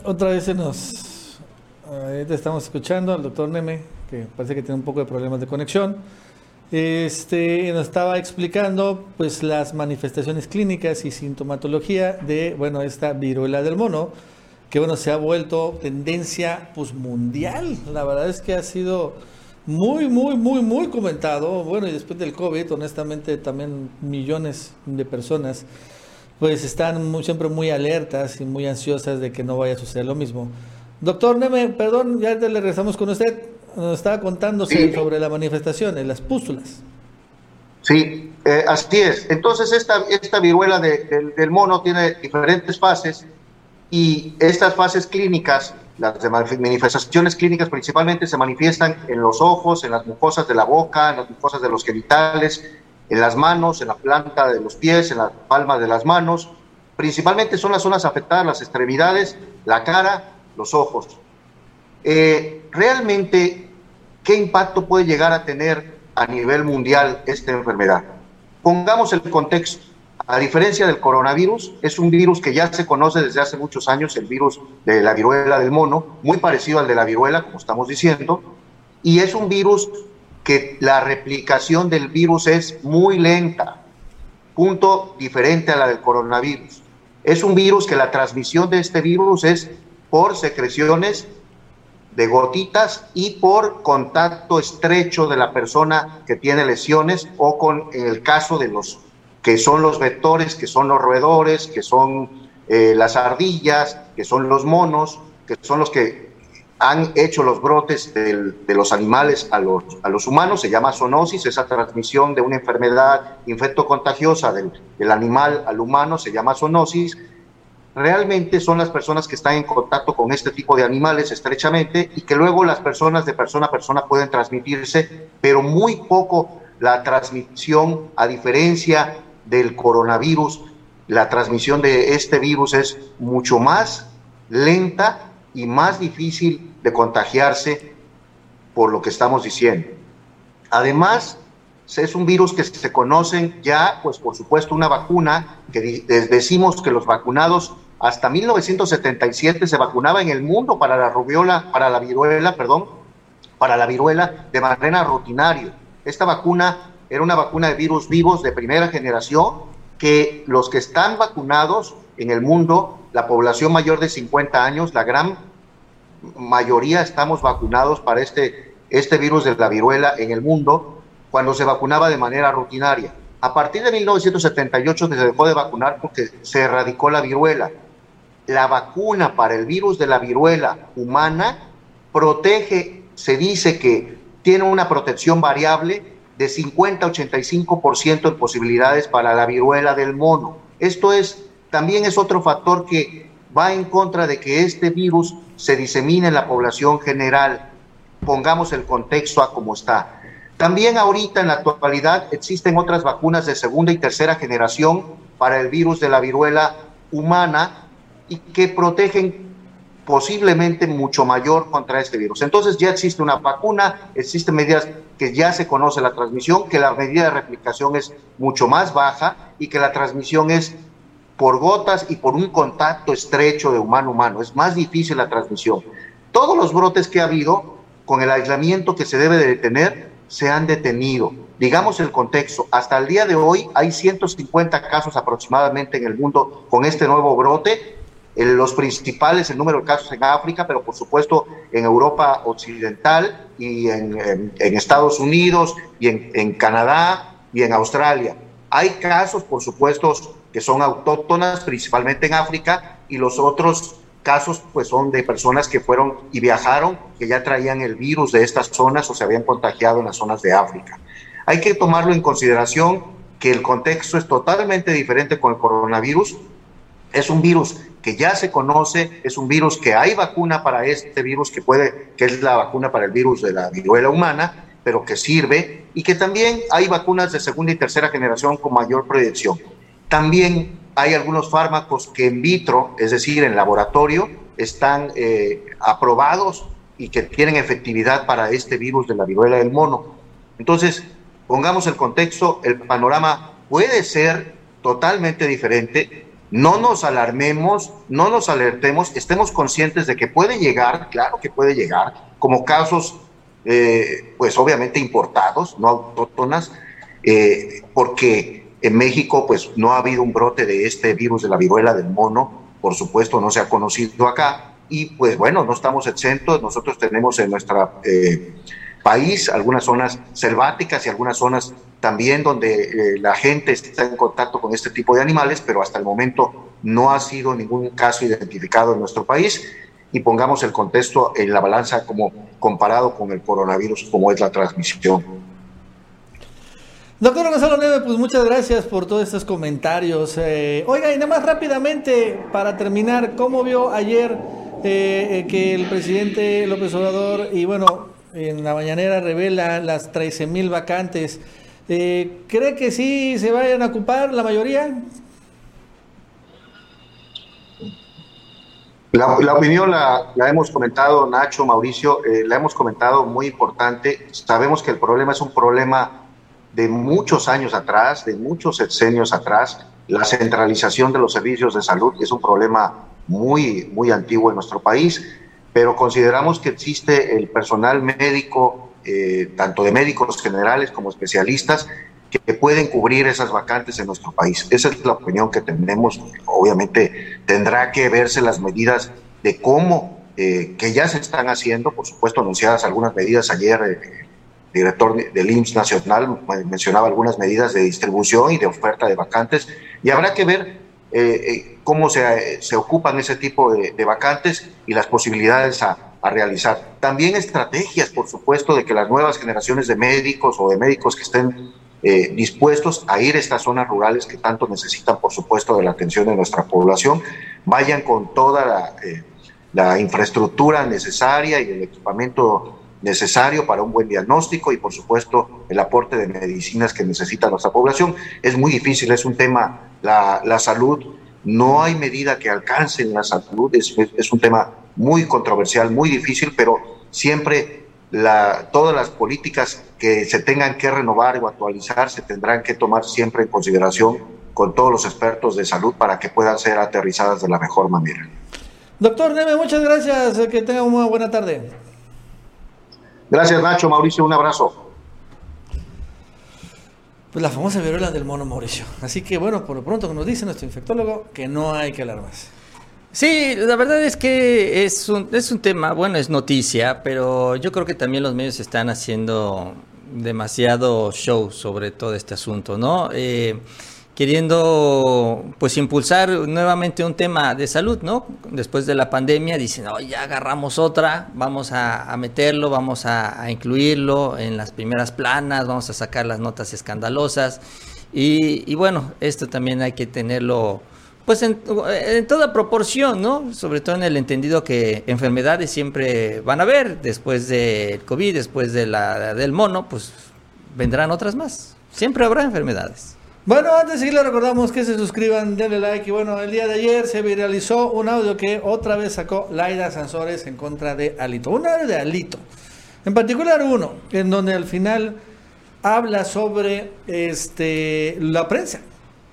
S1: Otra vez se nos... Estamos escuchando al doctor Neme, que parece que tiene un poco de problemas de conexión. Este, nos estaba explicando pues las manifestaciones clínicas y sintomatología de, bueno, esta viruela del mono, que bueno, se ha vuelto tendencia pues mundial. La verdad es que ha sido muy, muy, muy, muy comentado. Bueno, y después del COVID, honestamente, también millones de personas pues están muy, siempre muy alertas y muy ansiosas de que no vaya a suceder lo mismo. Doctor Neme, perdón, ya le regresamos con usted. Nos estaba contando sobre las manifestaciones, las pústulas.
S6: Sí, eh, así es. Entonces, esta, esta viruela del mono tiene diferentes fases y estas fases clínicas, las manifestaciones clínicas principalmente se manifiestan en los ojos, en las mucosas de la boca, en las mucosas de los genitales, en las manos, en la planta de los pies, en la palma de las manos. Principalmente son las zonas afectadas, las extremidades, la cara, los ojos. Eh, realmente, ¿qué impacto puede llegar a tener a nivel mundial esta enfermedad? Pongamos el contexto. A diferencia del coronavirus, es un virus que ya se conoce desde hace muchos años, el virus de la viruela del mono, muy parecido al de la viruela, como estamos diciendo, y es un virus que la replicación del virus es muy lenta, punto diferente a la del coronavirus. Es un virus que la transmisión de este virus es por secreciones de gotitas y por contacto estrecho de la persona que tiene lesiones o con en el caso de los que son los vectores, que son los roedores, que son eh, las ardillas, que son los monos, que son los que han hecho los brotes de los animales a los, a los humanos, se llama zoonosis, esa transmisión de una enfermedad infectocontagiosa del, del animal al humano se llama zoonosis. Realmente son las personas que están en contacto con este tipo de animales estrechamente y que luego las personas de persona a persona pueden transmitirse, pero muy poco la transmisión, a diferencia del coronavirus, la transmisión de este virus es mucho más lenta y más difícil de contagiarse por lo que estamos diciendo. Además, es un virus que se conocen ya, pues por supuesto, una vacuna, que decimos que los vacunados hasta 1977 se vacunaba en el mundo para la rubiola, para la viruela, perdón, para la viruela de manera rutinaria. Esta vacuna era una vacuna de virus vivos de primera generación que los que están vacunados en el mundo la población mayor de 50 años, la gran mayoría estamos vacunados para este, este virus de la viruela en el mundo cuando se vacunaba de manera rutinaria. A partir de 1978 se dejó de vacunar porque se erradicó la viruela. La vacuna para el virus de la viruela humana protege, se dice que tiene una protección variable de 50 a 85% en posibilidades para la viruela del mono. Esto es también es otro factor que va en contra de que este virus se disemine en la población general. Pongamos el contexto a como está. También ahorita en la actualidad existen otras vacunas de segunda y tercera generación para el virus de la viruela humana y que protegen posiblemente mucho mayor contra este virus. Entonces ya existe una vacuna, existen medidas que ya se conoce la transmisión, que la medida de replicación es mucho más baja y que la transmisión es por gotas y por un contacto estrecho de humano a humano. Es más difícil la transmisión. Todos los brotes que ha habido, con el aislamiento que se debe de detener, se han detenido. Digamos el contexto, hasta el día de hoy hay 150 casos aproximadamente en el mundo con este nuevo brote. Los principales, el número de casos en África, pero por supuesto en Europa Occidental y en, Estados Unidos y en, en Canadá y en Australia. Hay casos, por supuesto, que son autóctonas, principalmente en África, y los otros casos pues son de personas que fueron y viajaron, que ya traían el virus de estas zonas o se habían contagiado en las zonas de África. Hay que tomarlo en consideración que el contexto es totalmente diferente con el coronavirus. Es un virus que ya se conoce, es un virus que hay vacuna para este virus que puede, que es la vacuna para el virus de la viruela humana, pero que sirve y que también hay vacunas de segunda y tercera generación con mayor proyección. También hay algunos fármacos que en vitro, es decir, en laboratorio, están eh, aprobados y que tienen efectividad para este virus de la viruela del mono. Entonces, pongamos el contexto, el panorama puede ser totalmente diferente. No nos alarmemos, no nos alertemos, estemos conscientes de que puede llegar, claro que puede llegar, como casos, eh, pues obviamente importados, no autóctonas, eh, porque en México pues no ha habido un brote de este virus de la viruela del mono, por supuesto no se ha conocido acá, y pues bueno, no estamos exentos, nosotros tenemos en nuestro eh, país algunas zonas selváticas y algunas zonas también donde eh, la gente está en contacto con este tipo de animales, pero hasta el momento no ha sido ningún caso identificado en nuestro país. Y pongamos el contexto en la balanza como comparado con el coronavirus, como es la transmisión.
S1: Doctor Gonzalo Neve, pues muchas gracias por todos estos comentarios. Eh, oiga, y nada más rápidamente, para terminar, ¿cómo vio ayer eh, eh, que el presidente López Obrador, y bueno, en la mañanera revela las 13 mil vacantes? ¿Cree que sí se vayan a ocupar la mayoría?
S6: La, opinión la, la, hemos comentado, Nacho, Mauricio, la hemos comentado muy importante. Sabemos que el problema es un problema de muchos años atrás, de muchos sexenios atrás, la centralización de los servicios de salud es un problema muy, muy antiguo en nuestro país, pero consideramos que existe el personal médico, eh, tanto de médicos generales como especialistas, que pueden cubrir esas vacantes en nuestro país. Esa es la opinión que tenemos. Obviamente tendrá que verse las medidas de cómo, eh, que ya se están haciendo, por supuesto anunciadas algunas medidas ayer. Eh, director del IMSS Nacional mencionaba algunas medidas de distribución y de oferta de vacantes, y habrá que ver eh, eh, cómo se, se, ocupan ese tipo de, vacantes y las posibilidades a, realizar. También estrategias, por supuesto, de que las nuevas generaciones de médicos o de médicos que estén eh, dispuestos a ir a estas zonas rurales que tanto necesitan, por supuesto, de la atención de nuestra población, vayan con toda la, la infraestructura necesaria y el equipamiento necesario para un buen diagnóstico y por supuesto el aporte de medicinas que necesita nuestra población. Es muy difícil, es un tema, la, la salud, no hay medida que alcance en la salud, es, es un tema muy controversial, muy difícil, pero siempre la, todas las políticas que se tengan que renovar o actualizar se tendrán que tomar siempre en consideración con todos los expertos de salud para que puedan ser aterrizadas de la mejor manera.
S1: Doctor Neme, muchas gracias, que tenga una buena tarde.
S6: Gracias, Nacho. Mauricio, un abrazo.
S1: Pues la famosa viruela del mono Mauricio. Así que bueno, por lo pronto nos dice nuestro infectólogo que no hay que hablar más.
S2: Sí, la verdad es que es un, es un tema, bueno, es noticia, pero yo creo que también los medios están haciendo demasiado show sobre todo este asunto, ¿no? Eh, queriendo pues impulsar nuevamente un tema de salud, ¿no? Después de la pandemia dicen, oh, ya agarramos otra, vamos a, meterlo, vamos a, incluirlo en las primeras planas, vamos a sacar las notas escandalosas. Y, bueno, esto también hay que tenerlo pues en, toda proporción, ¿no? Sobre todo en el entendido que enfermedades siempre van a haber, después del COVID, después de la, del mono, pues vendrán otras más. Siempre habrá enfermedades.
S1: Bueno, antes de seguir, recordamos que se suscriban, denle like. Y bueno, el día de ayer se viralizó un audio que otra vez sacó Laida Sansores en contra de Alito. Un audio de Alito. En particular uno, en donde al final habla sobre este, la prensa.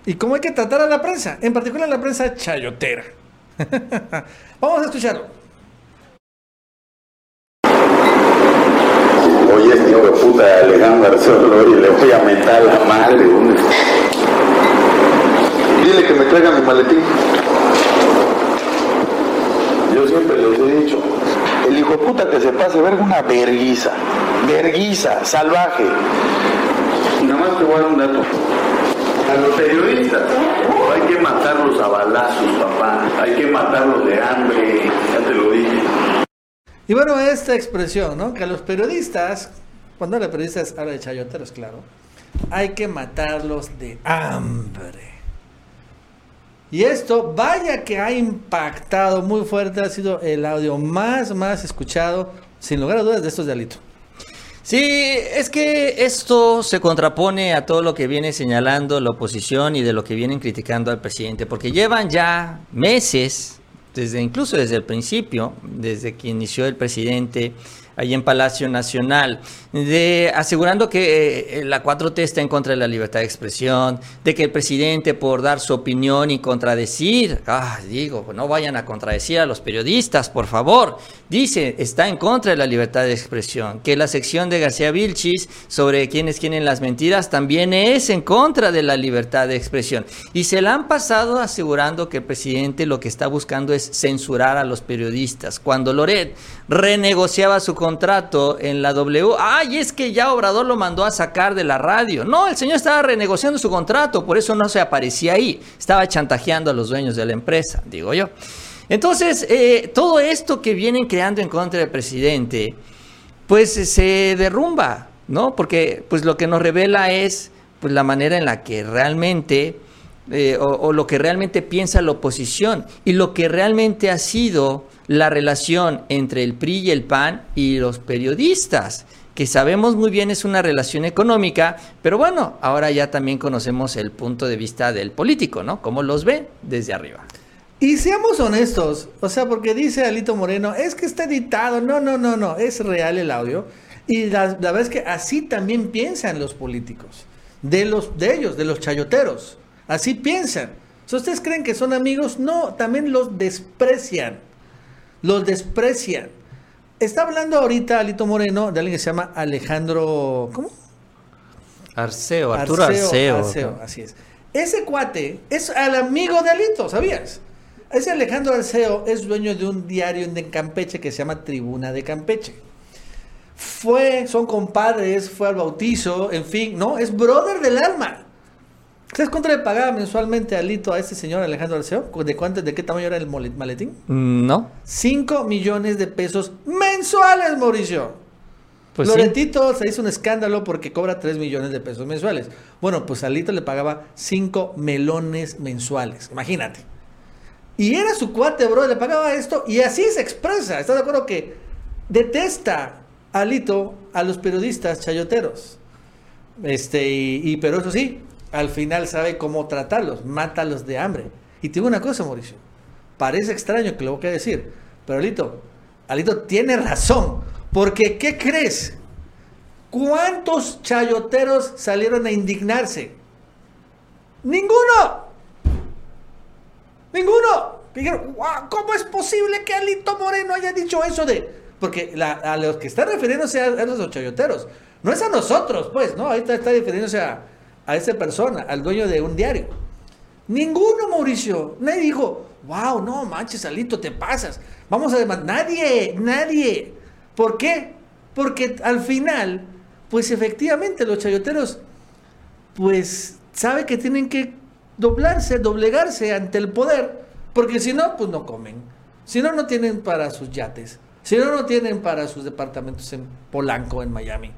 S1: Y cómo hay que tratar a la prensa. En particular la prensa chayotera. <laughs> Vamos a escucharlo.
S7: Oye, hijo de puta Alejandro Arzolo, y le voy a mentar la madre. Dile que me traiga mi maletín. Yo siempre les he dicho, el hijo de puta que se pase verga una verguiza, verguiza, salvaje. Nada más te voy a dar un dato. A los periodistas hay que matarlos a balazos, papá. Hay que matarlos de hambre, ya te lo dije.
S1: Y bueno, esta expresión, ¿no? Que a los periodistas, cuando los periodistas habla de chayoteros, claro, hay que matarlos de hambre. Y esto, vaya que ha impactado muy fuerte, ha sido el audio más, más escuchado, sin lugar a dudas, de estos de Alito.
S2: Sí, es que esto se contrapone a todo lo que viene señalando la oposición y de lo que vienen criticando al presidente, porque llevan ya meses desde incluso desde el principio, desde que inició el presidente ahí en Palacio Nacional, de asegurando que eh, la 4T está en contra de la libertad de expresión, de que el presidente por dar su opinión y contradecir, ah, digo, no vayan a contradecir a los periodistas, por favor, dice, está en contra de la libertad de expresión, que la sección de García Vilchis sobre quienes quieren las mentiras también es en contra de la libertad de expresión. Y se la han pasado asegurando que el presidente lo que está buscando es censurar a los periodistas. Cuando Loret renegociaba su contrato en la W, ay, es que ya Obrador lo mandó a sacar de la radio. No, el señor estaba renegociando su contrato, por eso no se aparecía ahí. Estaba chantajeando a los dueños de la empresa, digo yo. Entonces, eh, todo esto que vienen creando en contra del presidente, pues se derrumba, ¿no? Porque pues lo que nos revela es pues la manera en la que realmente eh, o, lo que realmente piensa la oposición y lo que realmente ha sido la relación entre el PRI y el PAN y los periodistas, que sabemos muy bien es una relación económica, pero bueno, ahora ya también conocemos el punto de vista del político, ¿no? Cómo los ve desde arriba.
S1: Y seamos honestos, o sea, porque dice Alito Moreno, es que está editado, no, no, no, no, es real el audio. Y la, verdad es que así también piensan los políticos, de, los, de ellos, de los chayoteros, así piensan. Si ustedes creen que son amigos, no, también los desprecian, los desprecian. Está hablando ahorita Alito Moreno de alguien que se llama Alejandro, ¿cómo?
S2: Arceo, Arturo Arceo.
S1: Arceo, así es. Ese cuate es al amigo de Alito, ¿sabías? Ese Alejandro Arceo es dueño de un diario en Campeche que se llama Tribuna de Campeche. Fue, son compadres, fue al bautizo, en fin, ¿no? Es brother del alma. ¿Sabes cuánto le pagaba mensualmente Alito a este señor Alejandro Arceo? ¿De cuánto, de qué tamaño era el maletín?
S2: No.
S1: 5 millones de pesos mensuales, Mauricio. Pues Loretito sí. se hizo un escándalo porque cobra 3 millones de pesos mensuales. Bueno, pues Alito le pagaba 5 melones mensuales. Imagínate. Y era su cuate, bro, le pagaba esto y así se expresa. ¿Estás de acuerdo que detesta Alito a los periodistas chayoteros? Este, y, y, pero eso sí, al final sabe cómo tratarlos, mátalos de hambre. Y te digo una cosa, Mauricio, parece extraño que lo voy a decir, pero Alito, Alito tiene razón, porque ¿qué crees? ¿Cuántos chayoteros salieron a indignarse? Ninguno. Ninguno. Dijeron, ¿cómo es posible que Alito Moreno haya dicho eso de...? Porque a los que está refiriéndose a, a, los chayoteros, no es a nosotros, pues, ¿no? Ahí está, está refiriéndose a, a esa persona, al dueño de un diario. Ninguno, Mauricio. Nadie dijo, wow, no manches, Alito, te pasas. Vamos a demandar. Nadie, nadie. ¿Por qué? Porque al final, pues efectivamente los chayoteros, pues sabe que tienen que doblarse, doblegarse ante el poder, porque si no, pues no comen. Si no, no tienen para sus yates. Si no, no tienen para sus departamentos en Polanco, en Miami.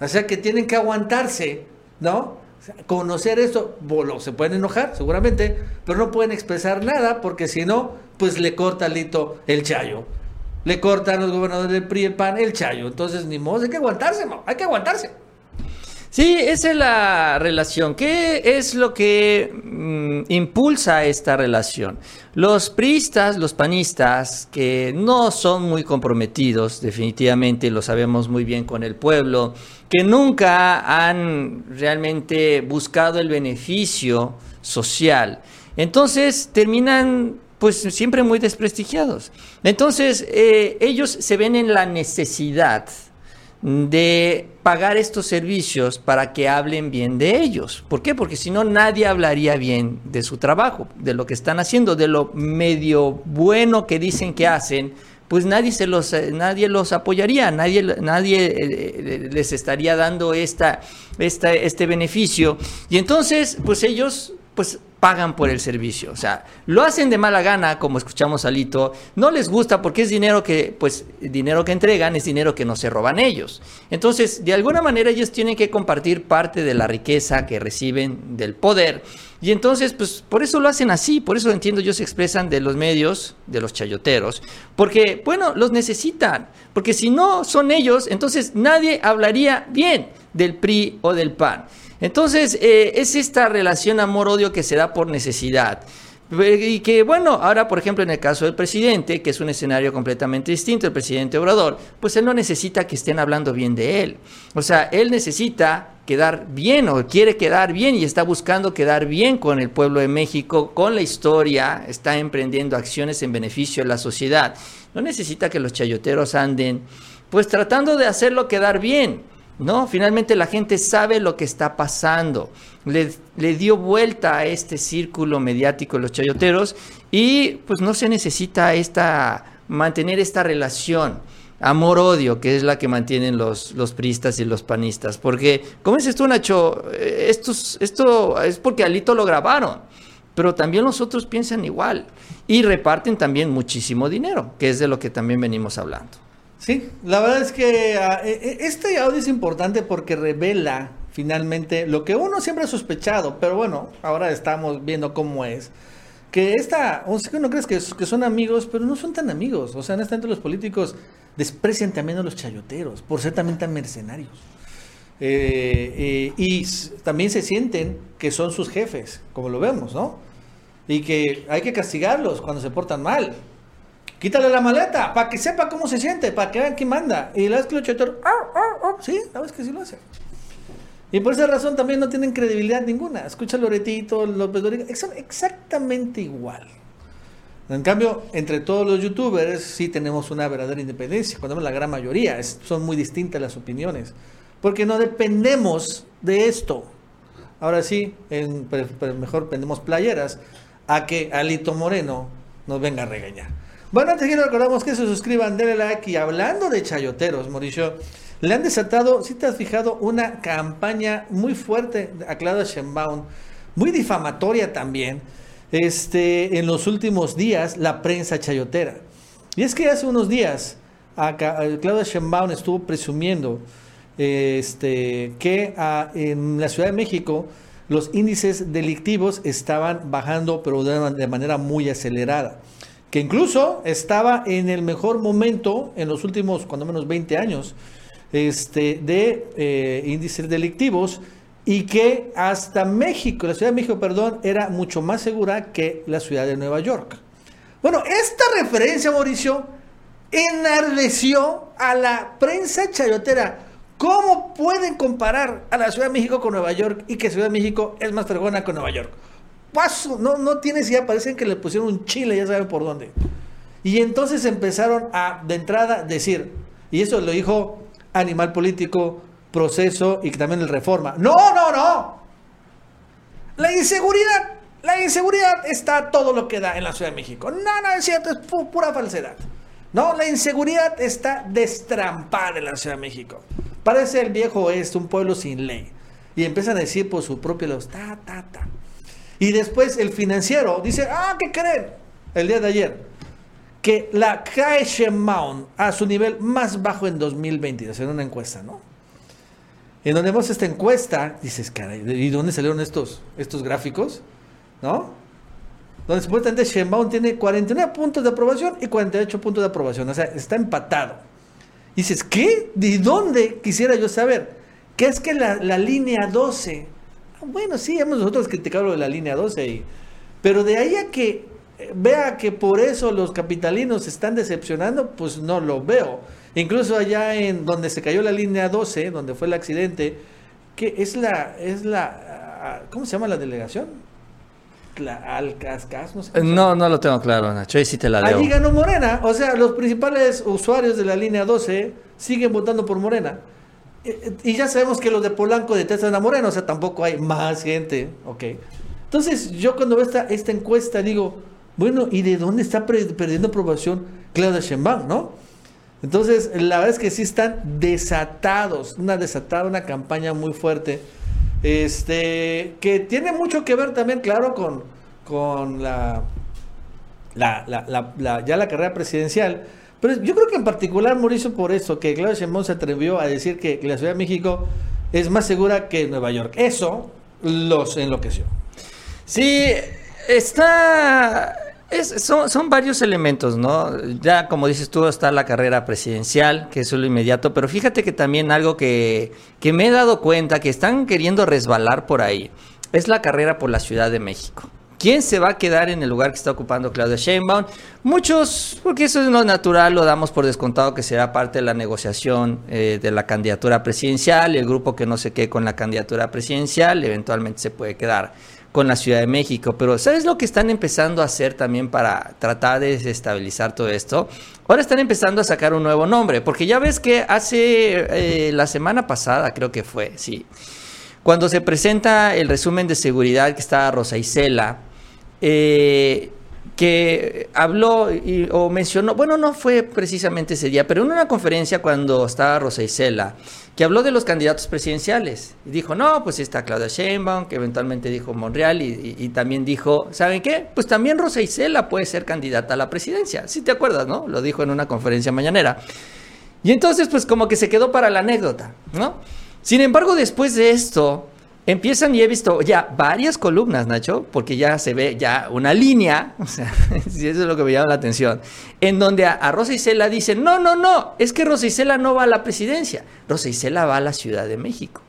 S1: O sea que tienen que aguantarse, ¿no? Conocer esto, se pueden enojar, seguramente, pero no pueden expresar nada porque si no, pues le corta Alito el chayo. Le cortan los gobernadores del PRI el PAN el chayo. Entonces, ni modo, hay que aguantarse, hay que aguantarse.
S2: Sí, esa es la relación. ¿Qué es lo que mmm, impulsa esta relación? Los priistas, los panistas, que no son muy comprometidos, definitivamente lo sabemos muy bien con el pueblo, que nunca han realmente buscado el beneficio social, entonces terminan pues siempre muy desprestigiados. Entonces eh, ellos se ven en la necesidad de pagar estos servicios para que hablen bien de ellos. ¿Por qué? Porque si no nadie hablaría bien de su trabajo, de lo que están haciendo, de lo medio bueno que dicen que hacen, pues nadie se los nadie los apoyaría, nadie nadie eh, les estaría dando esta, esta este beneficio y entonces pues ellos pues pagan por el servicio. O sea, lo hacen de mala gana, como escuchamos a Lito, no les gusta porque es dinero que, pues, dinero que entregan es dinero que no se roban ellos. Entonces, de alguna manera ellos tienen que compartir parte de la riqueza que reciben del poder. Y entonces, pues, por eso lo hacen así, por eso entiendo yo se expresan de los medios, de los chayoteros, porque, bueno, los necesitan, porque si no son ellos, entonces nadie hablaría bien del PRI o del PAN. Entonces, eh, es esta relación amor-odio que se da por necesidad. Y que bueno, ahora por ejemplo en el caso del presidente, que es un escenario completamente distinto, el presidente Obrador, pues él no necesita que estén hablando bien de él. O sea, él necesita quedar bien o quiere quedar bien y está buscando quedar bien con el pueblo de México, con la historia, está emprendiendo acciones en beneficio de la sociedad. No necesita que los chayoteros anden pues tratando de hacerlo quedar bien. ¿No? Finalmente la gente sabe lo que está pasando. Le, le, dio vuelta a este círculo mediático los chayoteros y pues no se necesita esta, mantener esta relación amor-odio, que es la que mantienen los, los priistas y los panistas. Porque, como dices tú, Nacho, eh, estos, esto es porque Alito lo grabaron, pero también los otros piensan igual y reparten también muchísimo dinero, que es de lo que también venimos hablando.
S1: Sí, la verdad es que uh, este audio es importante porque revela finalmente lo que uno siempre ha sospechado, pero bueno, ahora estamos viendo cómo es. Que esta, o sea, que uno crees que, que, son amigos, pero no son tan amigos. O sea, en este momento los políticos desprecian también a los chayoteros por ser también tan mercenarios. Eh, eh, y también se sienten que son sus jefes, como lo vemos, ¿no? Y que hay que castigarlos cuando se portan mal. Quítale la maleta para que sepa cómo se siente, para que vean quién manda. Y la vez que oh, oh, sí, vez que sí lo hacen. Y por esa razón también no tienen credibilidad ninguna. Escucha Loretito, López Dóriga, son exactamente igual. En cambio, entre todos los youtubers sí tenemos una verdadera independencia, cuando la gran mayoría, son muy distintas las opiniones, porque no dependemos de esto. Ahora sí, en, mejor pendemos playeras a que Alito Moreno nos venga a regañar. Bueno, antes quiero recordamos que se suscriban, denle like y hablando de chayoteros, Mauricio, le han desatado, si te has fijado, una campaña muy fuerte a Claudia Sheinbaum, muy difamatoria también, este, en los últimos días, la prensa chayotera. Y es que hace unos días, Claudia Sheinbaum estuvo presumiendo este, que en la Ciudad de México los índices delictivos estaban bajando, pero de manera muy acelerada que incluso estaba en el mejor momento en los últimos, cuando menos 20 años, este, de eh, índices delictivos y que hasta México, la Ciudad de México, perdón, era mucho más segura que la ciudad de Nueva York. Bueno, esta referencia, Mauricio, enardeció a la prensa chayotera. ¿Cómo pueden comparar a la Ciudad de México con Nueva York y que Ciudad de México es más fregona que Nueva York? Paso, no, no tienes ya, parecen que le pusieron un chile, ya saben por dónde. Y entonces empezaron a, de entrada, decir, y eso lo dijo Animal Político, Proceso y también el Reforma. No, no, no. La inseguridad, la inseguridad está todo lo que da en la Ciudad de México. No, no, es cierto, es pura falsedad. No, la inseguridad está destrampada en la Ciudad de México. Parece el viejo oeste, un pueblo sin ley. Y empiezan a decir por su propio lado, ta, ta, ta. Y después el financiero dice, ah, ¿qué creen? El día de ayer, que la cash Mount a su nivel más bajo en 2022, en una encuesta, ¿no? En donde vemos esta encuesta, dices, caray, ¿y dónde salieron estos, estos gráficos? ¿No? Donde supuestamente Sheinbaum tiene 49 puntos de aprobación y 48 puntos de aprobación. O sea, está empatado. dices, ¿qué? ¿De dónde? Quisiera yo saber. ¿Qué es que la, la línea 12 bueno, sí, hemos nosotros criticado de la línea 12, pero de ahí a que vea que por eso los capitalinos se están decepcionando, pues no lo veo. Incluso allá en donde se cayó la línea 12, donde fue el accidente, que es la, es la, ¿cómo se llama la delegación? La Alcascas, no sé.
S2: No, no lo tengo claro, Nacho, ahí sí te la debo.
S1: Allí ganó Morena, o sea, los principales usuarios de la línea 12 siguen votando por Morena. Y ya sabemos que los de Polanco detestan a Moreno, o sea, tampoco hay más gente, ok. Entonces, yo cuando veo esta, esta encuesta digo, bueno, ¿y de dónde está perdiendo aprobación Claudia Sheinbaum, no? Entonces, la verdad es que sí están desatados, una desatada, una campaña muy fuerte, este, que tiene mucho que ver también, claro, con, con la, la, la, la ya la carrera presidencial, pero yo creo que en particular, Mauricio, por eso, que Claudia Sheinbaum se atrevió a decir que la Ciudad de México es más segura que Nueva York. Eso los enloqueció.
S2: Sí, está... son, son, varios elementos, ¿no? Ya como dices tú, está la carrera presidencial, que es lo inmediato, pero fíjate que también algo que, que me he dado cuenta que están queriendo resbalar por ahí es la carrera por la Ciudad de México ¿Quién se va a quedar en el lugar que está ocupando Claudia Sheinbaum? Muchos, porque eso es lo natural, lo damos por descontado que será parte de la negociación eh, de la candidatura presidencial. El grupo que no se quede con la candidatura presidencial eventualmente se puede quedar con la Ciudad de México. Pero ¿sabes lo que están empezando a hacer también para tratar de desestabilizar todo esto? Ahora están empezando a sacar un nuevo nombre, porque ya ves que hace eh, la semana pasada, creo que fue, sí, cuando se presenta el resumen de seguridad que estaba Rosa Isela, eh, que habló o mencionó, bueno, no fue precisamente ese día, pero en una conferencia cuando estaba Rosa Isela, que habló de los candidatos presidenciales. Y dijo, no, pues está Claudia Sheinbaum, que eventualmente dijo Monreal, y, y, también dijo, ¿saben qué? Pues también Rosa Isela puede ser candidata a la presidencia. Si te acuerdas, ¿no? Lo dijo en una conferencia mañanera. Y entonces, pues como que se quedó para la anécdota, ¿no? Sin embargo, después de esto, Empiezan y he visto ya varias columnas, Nacho, porque ya se ve ya una línea, <laughs> o sea, eso es lo que me llama la atención, en donde a, Rosa Isela dicen, no, no, no, es que Rosa Isela no va a la presidencia, Rosa Isela va a la Ciudad de México.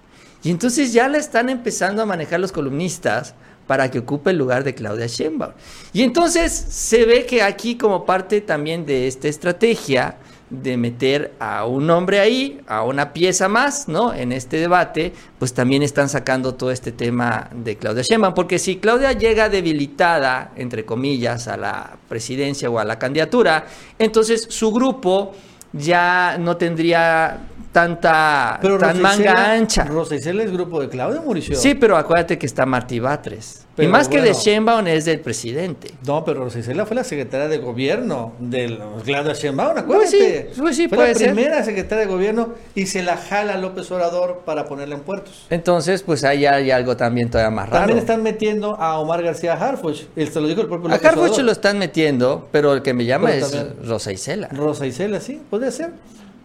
S2: Y entonces ya la están empezando a manejar los columnistas para que ocupe el lugar de Claudia Sheinbaum. Y entonces se ve que aquí como parte también de esta estrategia, de meter a un hombre ahí, a una pieza más, ¿no? En este debate, pues también están sacando todo este tema de Claudia Sheinbaum, porque si Claudia llega debilitada, entre comillas, a la presidencia o a la candidatura, entonces su grupo ya no tendría tanta
S1: pero
S2: tan manga ancha.
S1: Rosa Isela es grupo de Claudia Muricio.
S2: Sí, pero acuérdate que está Martí Batres. Y más que de Sheinbaum es del presidente.
S1: No, pero Rosa Isela fue la secretaria de gobierno de Claudia Sheinbaum, acuérdate.
S2: Pues sí, pues sí,
S1: fue
S2: puede
S1: la
S2: ser.
S1: primera secretaria de gobierno y se la jala López Obrador para ponerla en puertos.
S2: Entonces, pues ahí hay algo también todavía más raro.
S1: También están metiendo a Omar García Harfuch. Se lo dijo el propio
S2: A
S1: López
S2: Harfuch
S1: Obrador.
S2: lo están metiendo, pero el que me llama
S1: Pero
S2: es
S1: también-
S2: Rosa Isela.
S1: Rosa Isela, sí, podría ser.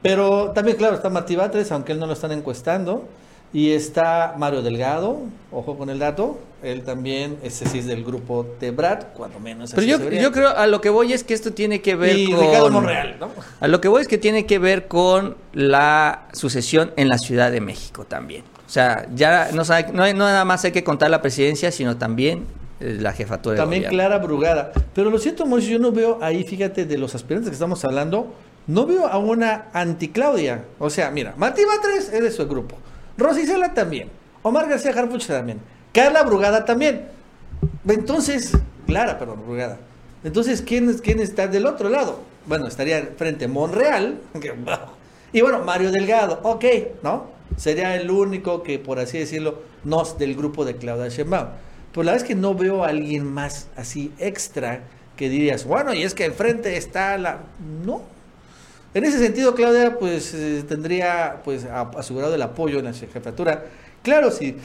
S1: Pero también, claro, está Martí Batres, aunque él no lo están encuestando. Y está Mario Delgado, ojo con el dato. Él también, ese sí es del grupo de Brad, cuando menos.
S2: Pero yo, yo creo, a lo que voy es que esto tiene que ver
S1: Y
S2: con...
S1: Ricardo Monreal, ¿no?
S2: A lo que voy es que tiene que ver con la sucesión en la Ciudad de México también. O sea, ya no, sabe- no, no nada más hay que contar la presidencia, sino también eh, la jefatura
S1: También. Clara Brugada. Pero lo siento, Mauricio, yo no veo ahí, fíjate, de los aspirantes que estamos hablando, no veo a una anti-Claudia. O sea, mira, Martí Batres es de su grupo. Rosicela también. Omar García Harfuch también. Carla Brugada también. Entonces, Clara, perdón, Brugada. Entonces, ¿quién, ¿quién está del otro lado? Bueno, estaría frente Monreal. <laughs> Y bueno, Mario Delgado, ok, ¿no? Sería el único que, por así decirlo, no es del grupo de Claudia Sheinbaum. Pues la verdad es que no veo a alguien más así extra que dirías, bueno, y es que enfrente está la... No. En ese sentido, Claudia, pues eh, tendría pues asegurado el apoyo en la jefatura. Claro, si,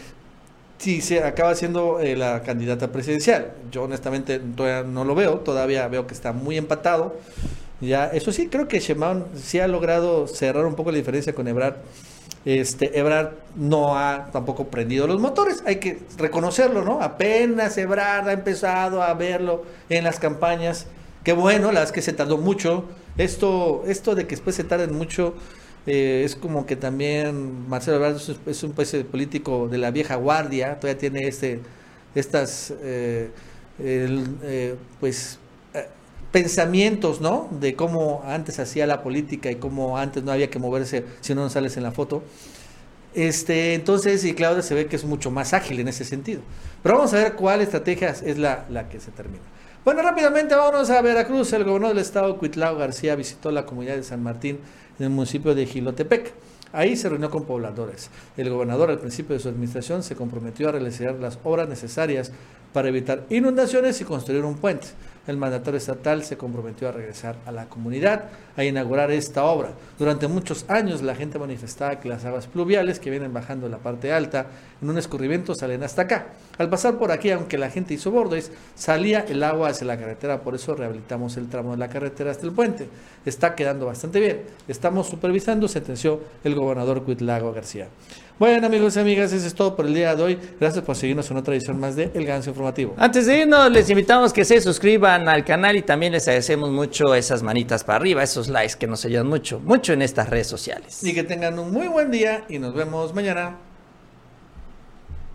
S1: si se acaba siendo eh, la candidata presidencial. Yo honestamente todavía no lo veo, todavía veo que está muy empatado. Ya, eso sí, creo que Sheinbaum sí ha logrado cerrar un poco la diferencia con Ebrard. Este, Ebrard no ha tampoco prendido los motores, hay que reconocerlo, ¿no? Apenas Ebrard ha empezado a verlo en las campañas. Qué bueno, la verdad es que se tardó mucho. Esto, esto de que después se tarden mucho, eh, es como que también Marcelo Ebrard es, un pues, político de la vieja guardia, todavía tiene este, estas, eh, eh, pues, eh, pensamientos, ¿no? De cómo antes hacía la política y cómo antes no había que moverse si no, no sales en la foto. Este, entonces, y Claudia se ve que es mucho más ágil en ese sentido. Pero vamos a ver cuál estrategia es la, la que se termina. Bueno, rápidamente vámonos a Veracruz. El gobernador del estado, Cuitlao García, visitó la comunidad de San Martín en el municipio de Gilotepec. Ahí se reunió con pobladores. El gobernador, al principio de su administración, se comprometió a realizar las obras necesarias para evitar inundaciones y construir un puente. El mandatario estatal se comprometió a regresar a la comunidad a inaugurar esta obra. Durante muchos años la gente manifestaba que las aguas pluviales que vienen bajando en la parte alta en un escurrimiento salen hasta acá. Al pasar por aquí, aunque la gente hizo bordes, salía el agua hacia la carretera, por eso rehabilitamos el tramo de la carretera hasta el puente. Está quedando bastante bien. Estamos supervisando, sentenció el gobernador Cuitlago García. Bueno, amigos y amigas, eso es todo por el día de hoy. Gracias por seguirnos en otra edición más de El Ganso Informativo.
S2: Antes de irnos, les invitamos que se suscriban al canal y también les agradecemos mucho esas manitas para arriba, esos likes que nos ayudan mucho, mucho en estas redes sociales.
S1: Y que tengan un muy buen día y nos vemos mañana.